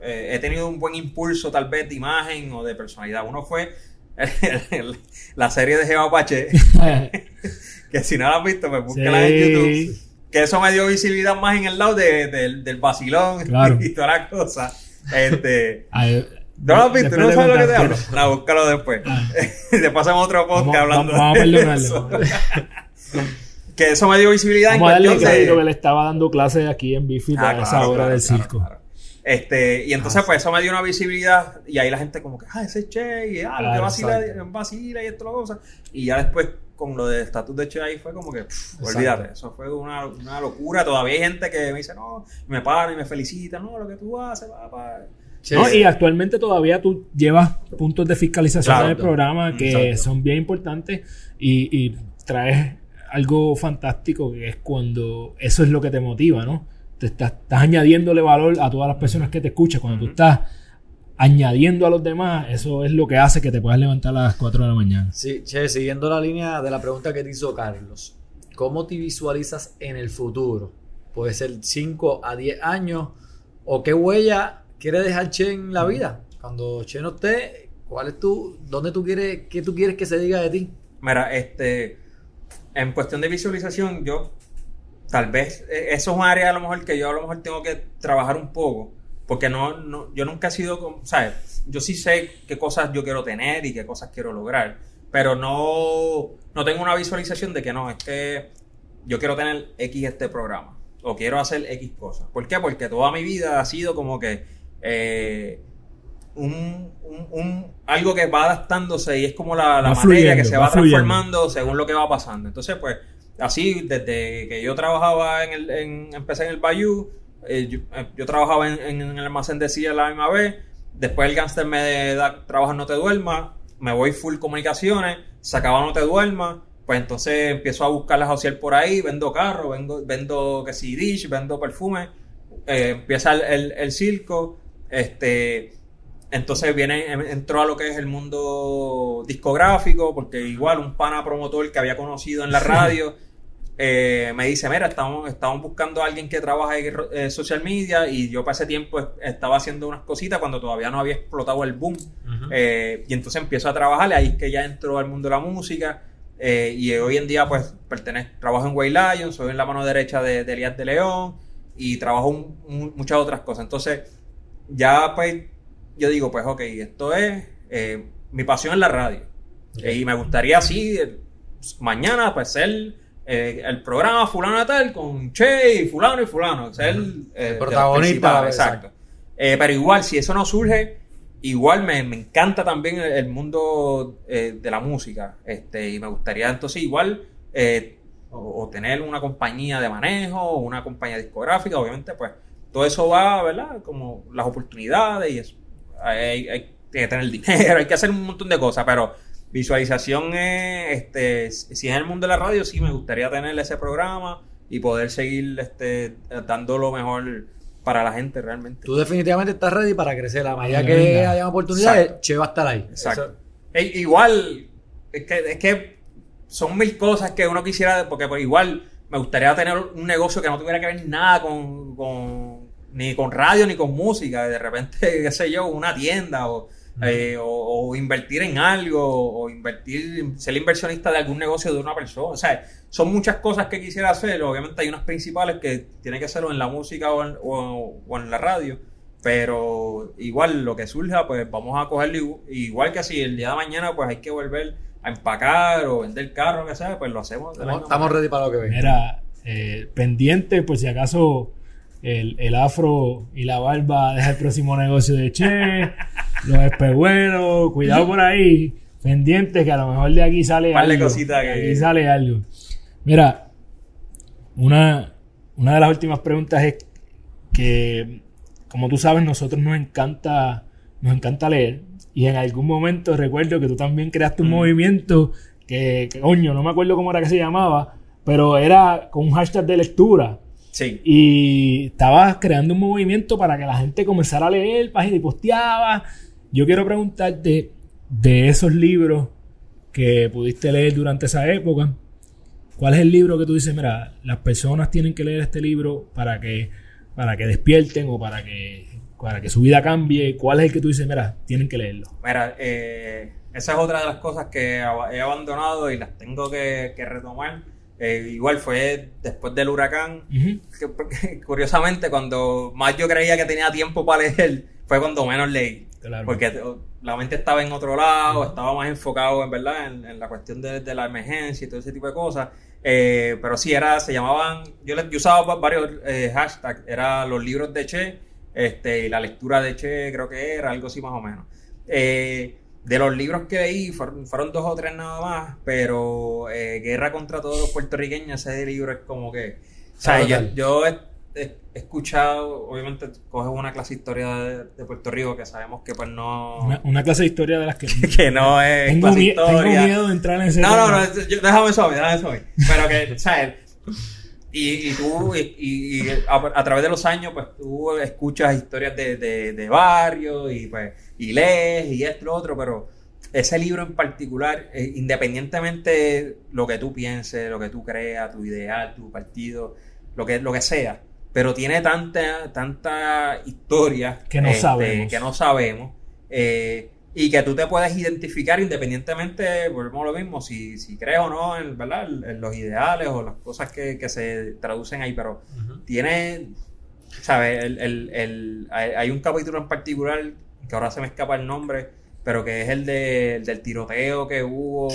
eh, he tenido un buen impulso tal vez de imagen o de personalidad. Uno fue la serie de Geo Apache, que si no la has visto, pues búsquela en YouTube. Sí. Que eso me dio visibilidad más en el lado de- del- del vacilón Claro. y toda la cosa. Este, A ¿No lo has visto? ¿No sabes lo que te hablo? No, búscalo después. Ah. después hacemos otro podcast Vamos- hablando vamos a de perdonarlo. eso. que eso me dio visibilidad Vamos a en darle cuestión de... crédito que le estaba dando clases aquí en Bifi Ah, a esa claro, hora claro, del circo. Este, y entonces, pues eso me dio una visibilidad. Y ahí la gente, como que, ah, ese es Che, y ah, lo que vacila, vacila y esto lo cosa. Y ya después, con lo del estatus de Che ahí, fue como que, pff, olvídate, eso fue una, una locura. Todavía hay gente que me dice, no, me para y me felicita, no, lo que tú haces, papá. No, y actualmente todavía tú llevas puntos de fiscalización Claro. en el programa que Exacto. son bien importantes y, y traes algo fantástico que es cuando eso es lo que te motiva, ¿no? Te estás, estás añadiéndole valor a todas las personas que te escuchan. Cuando tú estás añadiendo a los demás, eso es lo que hace que te puedas levantar a las 4 de la mañana. Sí, che, siguiendo la línea de la pregunta que te hizo Carlos, ¿cómo te visualizas en el futuro? Puede ser 5 a 10 años, o qué huella quiere dejar Che en la vida. Cuando Che no esté, ¿cuál es tu, dónde tú quieres, qué tú quieres que se diga de ti? Mira, este, en cuestión de visualización, yo tal vez eh, eso es un área a lo mejor que yo a lo mejor tengo que trabajar un poco, porque no, no yo nunca he sido, como- ¿sabes? Yo sí sé qué cosas yo quiero tener y qué cosas quiero lograr, pero no, no tengo una visualización de que no, es que yo quiero tener X este programa o quiero hacer X cosas. ¿Por qué? Porque toda mi vida ha sido como que eh, un, un- un- algo que va adaptándose y es como la, materia fluyendo, que se va va, fluyendo. transformando según lo que va pasando. Entonces, pues, así, desde que yo trabajaba en el, en, empecé en el Bayou, eh, yo, eh, yo trabajaba en, en el almacén de silla la misma vez, después el gánster me da trabajo en No Te Duermas, me voy full comunicaciones, se acaba No Te Duermas, pues entonces empiezo a buscar las auxiliar por ahí, vendo carro, vendo, vendo que si dish, vendo perfume, eh, empieza el, el- el circo, este, entonces viene, em- entró a lo que es el mundo discográfico, porque igual un pana promotor que había conocido en la radio eh, me dice, mira, estamos, estamos buscando a alguien que trabaje en eh, social media y yo para ese tiempo es- estaba haciendo unas cositas cuando todavía no había explotado el boom. Eh, y entonces empiezo a trabajar, ahí es que ya entró al mundo de la música. y hoy en día, pues, pertenezco, trabajo en Way Lion, soy en la mano derecha de, de Elías de León y trabajo un- un- muchas otras cosas. Entonces, ya, pues, yo digo, pues, ok, esto es mi pasión en la radio. Y me gustaría así, mañana, pues, ser eh, el programa fulano de tal con Che y fulano y fulano. Ser eh, de los protagonista, exacto. Eh, pero igual, si eso no surge, igual me, me encanta también el, el mundo eh, de la música. Este, y me gustaría entonces igual eh, o, o tener una compañía de manejo, o una compañía discográfica, obviamente, pues todo eso va, ¿verdad? Como las oportunidades y eso. Hay, hay que tener dinero, hay que hacer un montón de cosas, pero visualización es, este, si es en el mundo de la radio, sí me gustaría tener ese programa y poder seguir este, dando lo mejor para la gente realmente. Tú definitivamente estás ready para crecer. A medida que venga. haya oportunidades, Exacto. Che va a estar ahí. Exacto. Eso- E- igual, es que, es que son mil cosas que uno quisiera, porque pues, igual me gustaría tener un negocio que no tuviera que ver nada con, con- ni con radio ni con música. De repente, qué sé yo, una tienda o, eh, o, o invertir en algo o invertir, ser inversionista de algún negocio de una persona. O sea, son muchas cosas que quisiera hacer. Obviamente hay unas principales que tiene que ser o en la música o en, o- o en la radio. Pero igual lo que surja, pues vamos a cogerlo igu- igual que si el día de mañana pues hay que volver a empacar o vender carro, que sea, pues lo hacemos. Estamos, ready para lo que venga. Mira, eh, pendiente por si acaso el, el afro y la barba deja el próximo negocio de Che, los espejuelos, cuidado por ahí, pendiente que a lo mejor de aquí sale Par de algo. cositas de que- aquí sale algo. Mira, una, una de las últimas preguntas es que, como tú sabes, nosotros nos encanta, nos encanta leer. Y en algún momento recuerdo que tú también creaste un Mm. movimiento que, que, coño, no me acuerdo cómo era que se llamaba, pero era con un hashtag de lectura. Sí. Y estabas creando un movimiento para que la gente comenzara a leer páginas y posteaba. Yo quiero preguntarte de esos libros que pudiste leer durante esa época. ¿Cuál es el libro que tú dices, mira, las personas tienen que leer este libro para que, para que despierten o para que, para que su vida cambie? ¿Cuál es el que tú dices, mira, tienen que leerlo? Mira, eh, esa es otra de las cosas que he abandonado y las tengo que, que retomar. Eh, igual fue después del huracán. Ujú. que- porque, curiosamente, cuando más yo creía que tenía tiempo para leer, fue cuando menos leí. Claro. Porque la mente estaba en otro lado, estaba más enfocado en verdad en, en la cuestión de, de la emergencia y todo ese tipo de cosas. Eh, pero sí, era, se llamaban, yo, le- yo usaba va- varios eh, hashtags, era los libros de Che, este, y la lectura de Che creo que era, algo así más o menos. Eh, de los libros que leí, fueron, fueron dos o tres nada más, pero eh, Guerra contra todos los puertorriqueños, ese libro es como que... O sea, yo, yo he, escuchado, obviamente, coges una clase de historia de, de Puerto Rico que sabemos que pues no... Una, una clase de historia de las que... que no es tengo, clase historia. miedo de entrar en ese No, no, tema. no, yo- déjame suave, déjame suave. Pero que, ¿sabes? Y, y tú, y, a, a través de los años, pues tú escuchas historias de, de, de barrio y pues, y lees y esto y lo otro, pero ese libro en particular, eh, independientemente lo que tú pienses, lo que tú creas, tu ideal, tu partido, lo que, lo que sea, pero tiene tanta, tanta historia Que no sabemos. que no sabemos, eh, y que tú te puedes identificar independientemente, volvemos a lo mismo, si, si crees o no en, ¿verdad? en, en los ideales o las cosas que, que se traducen ahí, pero tiene, ¿sabes? El, el- el- hay, hay un capítulo en particular, que ahora se me escapa el nombre, pero que es el, de, el del tiroteo que hubo.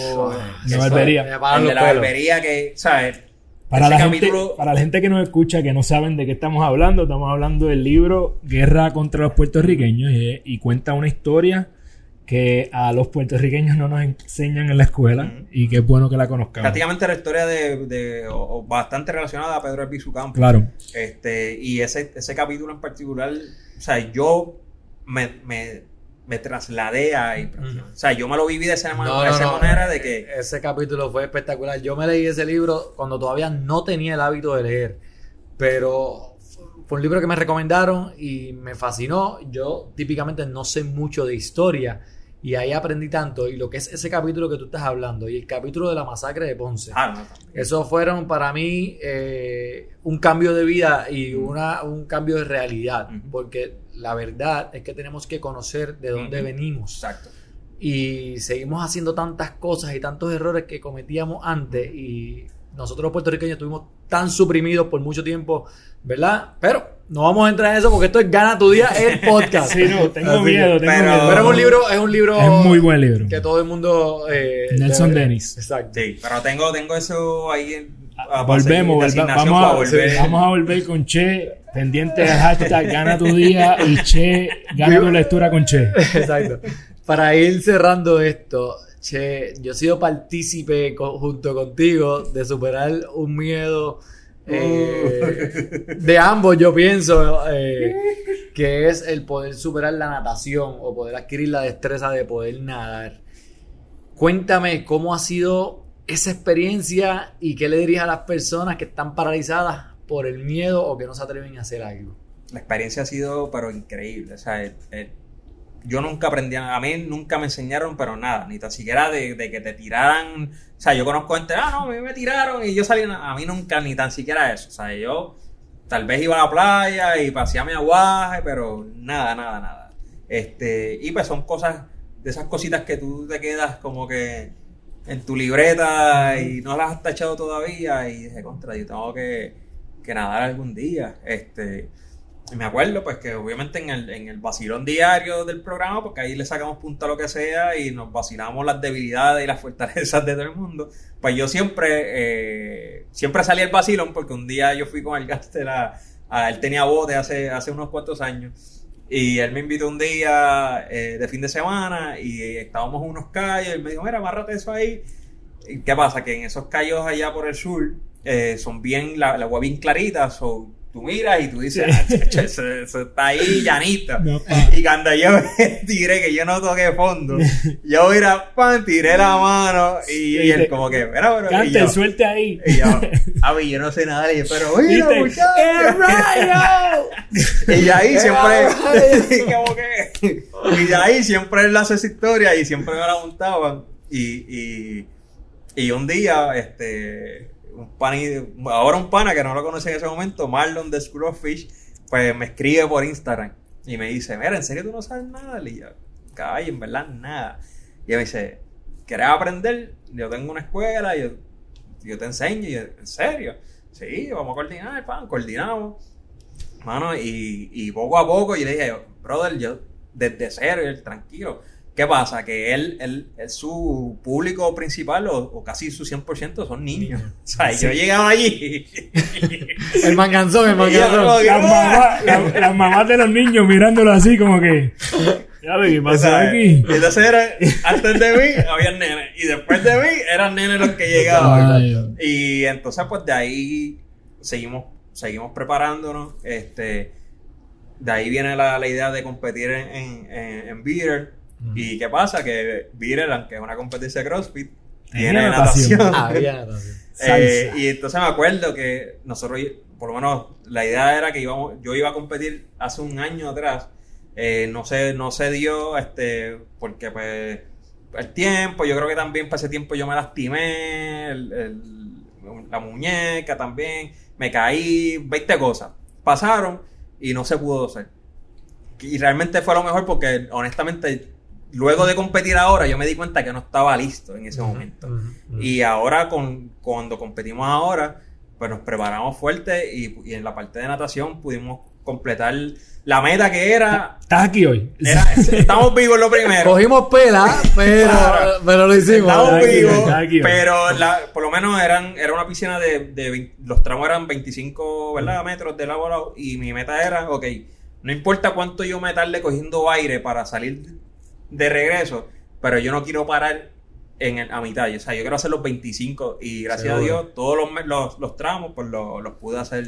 De barbería. El de la barbería que, ¿sabes? Para la, gente, para la gente que nos escucha, que no saben de qué estamos hablando, estamos hablando del libro Guerra contra los puertorriqueños y, y cuenta una historia que a los puertorriqueños no nos enseñan en la escuela y que es bueno que la conozcamos. Prácticamente la historia de, de- o, o bastante relacionada a Pedro Albizu Campos. Claro. Este, y ese, ese capítulo en particular, o sea, yo me, me, me trasladé ahí. O sea, yo me lo viví de esa, No, de esa no. manera de que. Ese capítulo fue espectacular. Yo me leí ese libro cuando todavía no tenía el hábito de leer, pero fue un libro que me recomendaron y me fascinó. Yo típicamente no sé mucho de historia y ahí aprendí tanto. Y lo que es ese capítulo que tú estás hablando y el capítulo de la masacre de Ponce. Ah, no. Esos fueron para mí eh, un cambio de vida y una, un cambio de realidad, porque la verdad es que tenemos que conocer de dónde venimos Exacto. y seguimos haciendo tantas cosas y tantos errores que cometíamos antes y nosotros los puertorriqueños estuvimos tan suprimidos por mucho tiempo, ¿verdad? Pero no vamos a entrar en eso porque esto es Gana tu Día, el podcast. Sí, no, tengo Así miedo, tengo pero- miedo. Pero es un libro, es un libro Es muy buen libro. que todo el mundo eh, Nelson Dennis. Exacto. Sí, pero tengo, tengo eso ahí. en- a- Volvemos, seguir, vamos, a, volver. vamos a volver con Che, pendiente del hashtag Gana tu día y Che, gana tu lectura con Che. Exacto. Para ir cerrando esto, che, yo he sido partícipe co- junto contigo de superar un miedo eh, de ambos, yo pienso, eh, que es el poder superar la natación o poder adquirir la destreza de poder nadar. Cuéntame cómo ha sido esa experiencia y qué le dirías a las personas que están paralizadas por el miedo o que no se atreven a hacer algo. La experiencia ha sido, pero increíble. O sea, el- el- yo nunca aprendí, a a mí nunca me enseñaron, pero nada, ni tan siquiera de, de que te tiraran. O sea, yo conozco gente, ah, no, a mí me tiraron y yo salí. A mí nunca, ni tan siquiera eso. O sea, yo tal vez iba a la playa y pasé mi aguaje, pero nada, nada, nada. Este, y pues son cosas, de esas cositas que tú te quedas como que en tu libreta y no las has tachado todavía y dije, contra, yo tengo que, que nadar algún día. Este, y me acuerdo pues que obviamente en el, en el vacilón diario del programa, porque ahí le sacamos punta a lo que sea y nos vacilamos las debilidades y las fortalezas de todo el mundo, pues yo siempre, eh, siempre salí al vacilón porque un día yo fui con el Gaster a, a- él tenía bote hace, hace unos cuantos años y él me invitó un día eh, de fin de semana y estábamos en unos callos y me dijo, mira, amárrate eso ahí. ¿Y ¿Qué pasa? Que en esos callos allá por el sur eh, son bien, la, la agua bien clarita, so, tú miras y tú dices, ah, chacho, eso, eso está ahí llanito. No. Y cuando yo tiré, que yo no toqué fondo, yo mira, pan, tiré la mano y, y él como que, mira, pero... y Cante, yo, suelte ahí. y yo, a ver, yo no sé nada, y yo, pero mira, muchacho. ¡Eh, Rayo! Y de ahí siempre, como que, y de ahí siempre él hace esa historia y siempre me la montaban. Y, y, y un día, este, un pan, ahora un pana que no lo conocí en ese momento, Marlon de School pues me escribe por Instagram y me dice, mira, ¿en serio tú no sabes nada? Y yo, caballo, en verdad nada. Y él me dice, ¿quieres aprender? Yo tengo una escuela, yo, yo te enseño. Y yo, ¿en serio? Sí, vamos a coordinar, pan, coordinamos. Mano, y, y poco a poco yo le dije, brother, yo desde cero, él, tranquilo. ¿Qué pasa? Que él, él, él su público principal, o, o casi su 100%, son niños. O sea, yo llegaba allí. El manganzón, el manganzón. que, Las mamás, la- las mamás de los niños mirándolo así como que... Ya ve, ¿qué O pasó sea, aquí? entonces era, antes de mí había nenes. Y después de mí eran nenes los que llegaban. Ay, Y entonces, pues de ahí seguimos, seguimos preparándonos. Este, de ahí viene la, la idea de competir en, en, en, en beater. ¿Y qué pasa? Que beater, aunque es una competencia de CrossFit, tiene natación. natación. Había natación. Eh, y entonces me acuerdo que nosotros, por lo menos, la idea era que íbamos, yo iba a competir hace un año atrás. Eh, no sé, no se dio, este, porque pues el tiempo, yo creo que también para ese tiempo yo me lastimé, el- el- la muñeca también, me caí, 20 cosas. Pasaron y no se pudo hacer. Y realmente fue lo mejor porque honestamente, luego de competir ahora, yo me di cuenta que no estaba listo en ese momento. Y ahora, con, cuando competimos ahora, pues nos preparamos fuerte y, y en la parte de natación pudimos completar la meta que era. ¿Estás aquí hoy? era estamos vivos lo primero. Cogimos pela, pero, Claro. pero lo hicimos. Estamos Aquí, vivos, aquí, aquí. pero la- por lo menos eran, era una piscina de, de 20 los tramos eran 25 ¿verdad? metros de lado a lado y mi meta era, ok, no importa cuánto yo me tarde cogiendo aire para salir de regreso, pero yo no quiero parar en el- a mitad, o sea, yo quiero hacer los 25 y gracias a. Dios todos los, los, los tramos pues los, los pude hacer.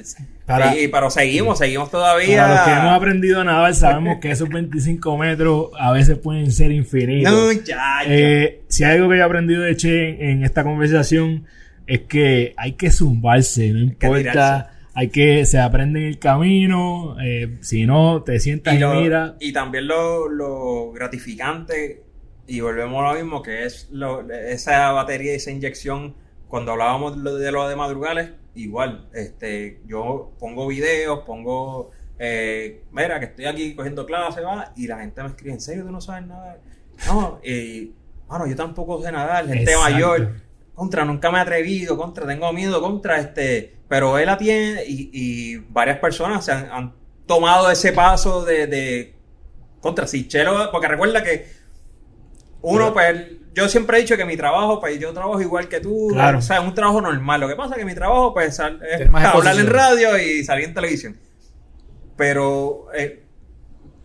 Para- y, pero seguimos, seguimos todavía. Para los que hemos aprendido a nadar, sabemos que esos 25 metros a veces pueden ser infinitos. No, ya, ya. Eh, si hay algo que yo he aprendido de Che en, en esta conversación es que hay que zumbarse, no importa. Hay que se aprende en el camino, eh, si no te sientas y, y, lo- mira, y también lo, lo gratificante, y volvemos a lo mismo, que es lo- esa batería, esa inyección, cuando hablábamos de lo de, lo de madrugales, igual, este, yo pongo videos, pongo, eh, mira, que estoy aquí cogiendo clases, va, y la gente me escribe, ¿en serio tú no sabes nadar? No, y, bueno, yo tampoco sé nadar, gente Exacto. mayor, contra, nunca me he atrevido, contra, tengo miedo, contra, este, pero él atiende y, y varias personas se han, han tomado ese paso de, de contra, si Chelo, porque recuerda que uno, pues, yo siempre he dicho que mi trabajo, pues, yo trabajo igual que tú, Claro. o sea, es un trabajo normal, lo que pasa es que mi trabajo, pues, sal- es hablar en radio y salir en televisión, pero eh,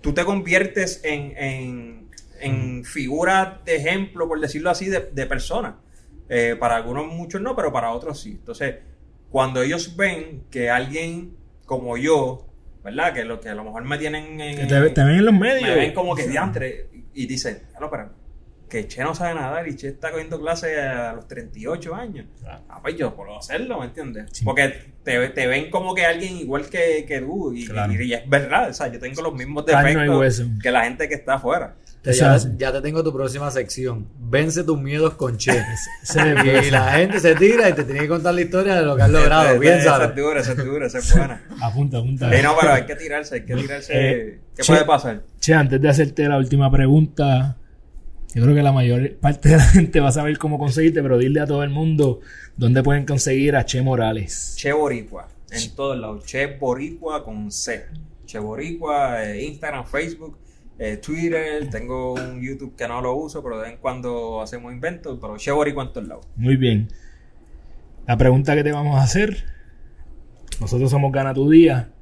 tú te conviertes en, en, en figura de ejemplo, por decirlo así, de, de persona. Eh, para algunos muchos no, pero para otros sí. Entonces, cuando ellos ven que alguien como yo, ¿verdad? Que lo que a lo mejor me tienen en... que te, te ven en los medios. me ven como que diantre y dicen, no, pero que Che no sabe nadar y Che está cogiendo clases a los 38 años. Claro. Ah, pues yo puedo hacerlo, ¿me entiendes? Sí. Porque te, te ven como que alguien igual que, que tú y, Claro. y- y es verdad, o sea, yo tengo los mismos defectos que la gente que está afuera. Ya, te tengo tu próxima sección. Vence tus miedos con Che. Y la gente se tira y te tiene que contar la historia de lo que has logrado. Bien esa es dura, esa es dura, esa es buena. Apunta, apunta. Sí, no, pero hay que tirarse, hay que tirarse. Eh, ¿Qué che- puede pasar? Che, antes de hacerte la última pregunta, yo creo que la mayor parte de la gente va a saber cómo conseguirte, pero dile a todo el mundo dónde pueden conseguir a Che Morales. Che Boricua, en todos lados. Che Boricua con C. Che Boricua, eh, Instagram, Facebook, eh, Twitter. Tengo un YouTube que no lo uso, pero de vez en cuando hacemos inventos. Pero Che Boricua en todos lados. Muy bien. La pregunta que te vamos a hacer, nosotros somos Gana Tu Día.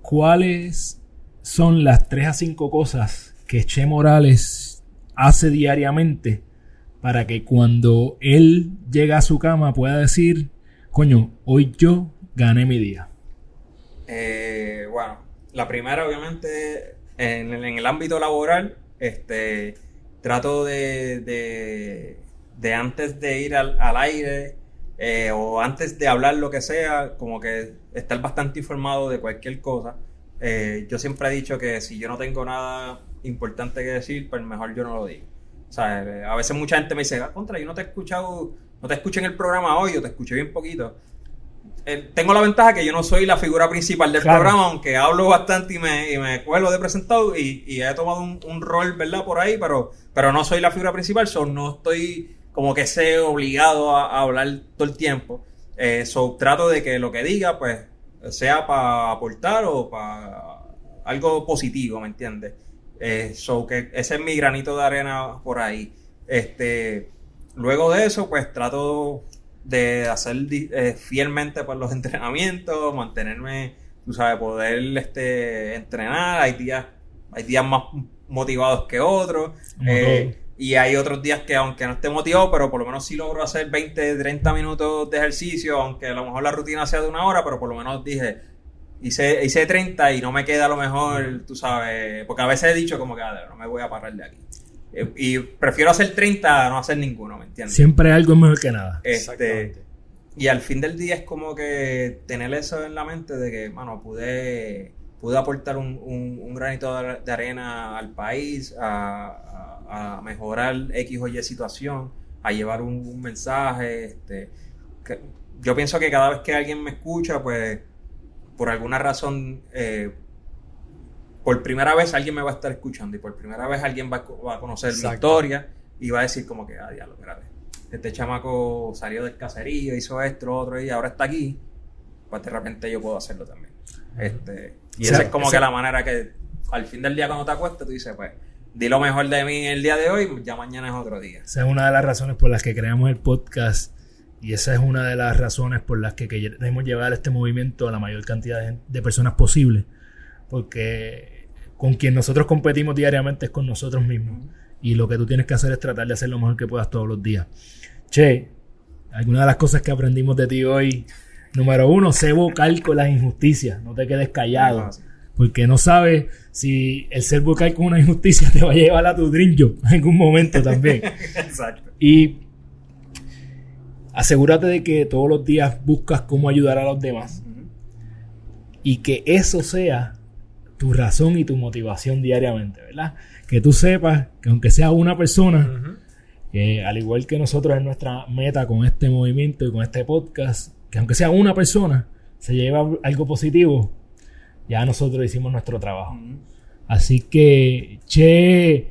¿Cuáles son las 3 a 5 cosas que Che Morales hace diariamente para que cuando él llega a su cama pueda decir, coño, hoy yo gané mi día? Eh, bueno, la primera, obviamente, en, el- ámbito laboral, este, trato de, de, de antes de ir al, al aire eh, o antes de hablar lo que sea, como que estar bastante informado de cualquier cosa. Eh, yo siempre he dicho que si yo no tengo nada importante que decir, pues mejor yo no lo digo. O sea, eh, a veces mucha gente me dice, ah, contra, yo no te he escuchado, no te escuché en el programa hoy, o te escuché bien poquito eh, tengo la ventaja que yo no soy la figura principal del Claro. programa, aunque hablo bastante y me, y me cuelo de presentado y, y he tomado un, un rol, ¿verdad? Por ahí, pero, pero no soy la figura principal, so no estoy como que sé obligado a, a hablar todo el tiempo. Eh, so trato de que lo que diga, pues, sea para aportar o para algo positivo, ¿me entiendes? Eh, so que ese es mi granito de arena por ahí. Este, luego de eso, pues trato de hacer eh, fielmente por los entrenamientos, mantenerme, tú sabes, poder este, entrenar. Hay días, hay días más motivados que otros. Eh, y hay otros días que aunque no esté motivado, pero por lo menos sí logro hacer 20, 30 minutos de ejercicio, aunque a lo mejor la rutina sea de una hora, pero por lo menos dije, hice, hice 30 y no me queda a lo mejor, tú sabes, porque a veces he dicho como que no me voy a parar de aquí. Y prefiero hacer 30 a no hacer ninguno, ¿me entiendes? Siempre algo es mejor que nada. Este, y al fin del día es como que tener eso en la mente de que, bueno, pude, pude aportar un, un, granito de arena al país, a a mejorar X o Y situación, a llevar un, mensaje. Este, yo pienso que cada vez que alguien me escucha, pues por alguna razón, eh, por primera vez alguien me va a estar escuchando y por primera vez alguien va, a conocer mi historia y va a decir como que, ah, diablo, este chamaco salió del caserío, hizo esto, otro y ahora está aquí, pues de repente yo puedo hacerlo también. Este, y esa es como que la manera que al fin del día cuando te acuestas tú dices, pues, di lo mejor de mí el día de hoy, ya mañana es otro día. Esa es una de las razones por las que creamos el podcast y esa es una de las razones por las que queremos llevar este movimiento a la mayor cantidad de, personas posible. Porque con quien nosotros competimos diariamente es con nosotros mismos. Y lo que tú tienes que hacer es tratar de hacer lo mejor que puedas todos los días. Che, alguna de las cosas que aprendimos de ti hoy. Número uno, sé vocal con las injusticias. No te quedes callado. Porque no sabes si el ser vocal con una injusticia te va a llevar a tu dream job en algún momento también. Exacto. Y asegúrate de que todos los días buscas cómo ayudar a los demás. Y que eso sea tu razón y tu motivación diariamente, ¿verdad? Que tú sepas que aunque sea una persona, que al igual que nosotros en nuestra meta con este movimiento y con este podcast, que aunque sea una persona, se lleva algo positivo, ya nosotros hicimos nuestro trabajo. Así que, Che,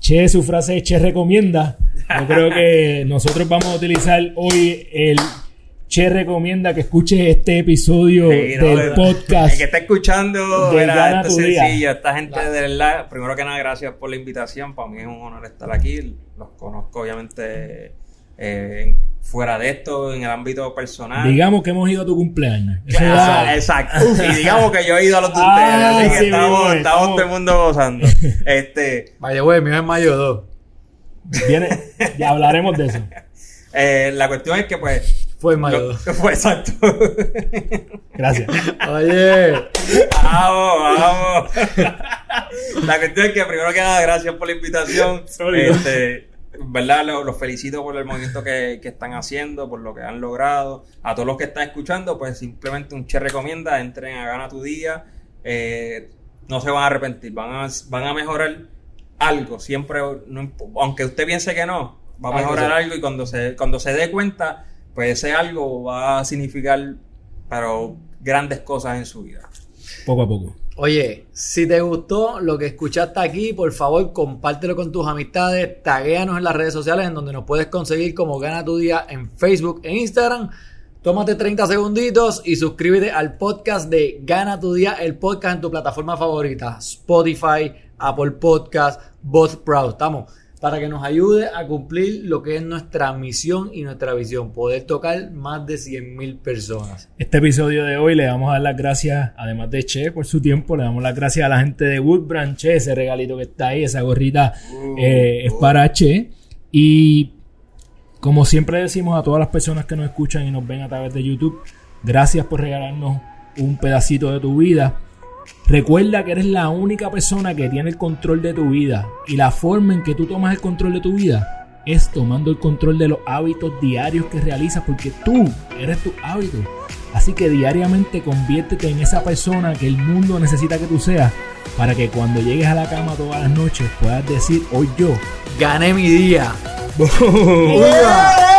Che, su frase Che recomienda. Yo creo que nosotros vamos a utilizar hoy el Che recomienda que escuche este episodio del podcast. El que está escuchando, de este sencillo, esta gente de verdad, primero que nada, gracias por la invitación. Para mí es un honor estar aquí. Los conozco, obviamente, eh, fuera de esto, en el ámbito personal. Digamos que hemos ido a tu cumpleaños. exacto. y digamos que yo he ido a los de ustedes. Ah, así que estamos, estamos, todo el mundo gozando. Este. Vaya, güey, mío es mayo 2. Viene, ya hablaremos de eso. Eh, la cuestión es que, pues. Fue mayo 2. Fue exacto. Gracias. Oye. Vamos, vamos. la cuestión es que, primero que nada, gracias por la invitación. Este ¿verdad? Los, felicito por el movimiento que, están haciendo, por lo que han logrado. A todos los que están escuchando, pues simplemente un che recomienda, entren a Gana tu Día. Eh, no se van a arrepentir, van a, van a mejorar algo. Siempre, aunque usted piense que no, va a mejorar algo y cuando se, cuando se dé cuenta, pues ese algo va a significar, pero grandes cosas en su vida. Poco a poco. Oye, si te gustó lo que escuchaste aquí, por favor compártelo con tus amistades, taguéanos en las redes sociales en donde nos puedes conseguir como Gana tu Día en Facebook e Instagram. Tómate 30 segunditos y suscríbete al podcast de Gana tu Día, el podcast en tu plataforma favorita, Spotify, Apple Podcast, Both Proud. Estamos para que nos ayude a cumplir lo que es nuestra misión y nuestra visión, poder tocar más de 100.000 personas. Este episodio de hoy le vamos a dar las gracias, además de Che por su tiempo, le damos las gracias a la gente de Woodbrand, Che, ese regalito que está ahí, esa gorrita uh, eh, es para Che. Y como siempre decimos a todas las personas que nos escuchan y nos ven a través de YouTube, gracias por regalarnos un pedacito de tu vida Recuerda que eres la única persona que tiene el control de tu vida y la forma en que tú tomas el control de tu vida es tomando el control de los hábitos diarios que realizas porque tú eres tu hábito. Así que diariamente conviértete en esa persona que el mundo necesita que tú seas para que cuando llegues a la cama todas las noches puedas decir hoy yo gané mi día.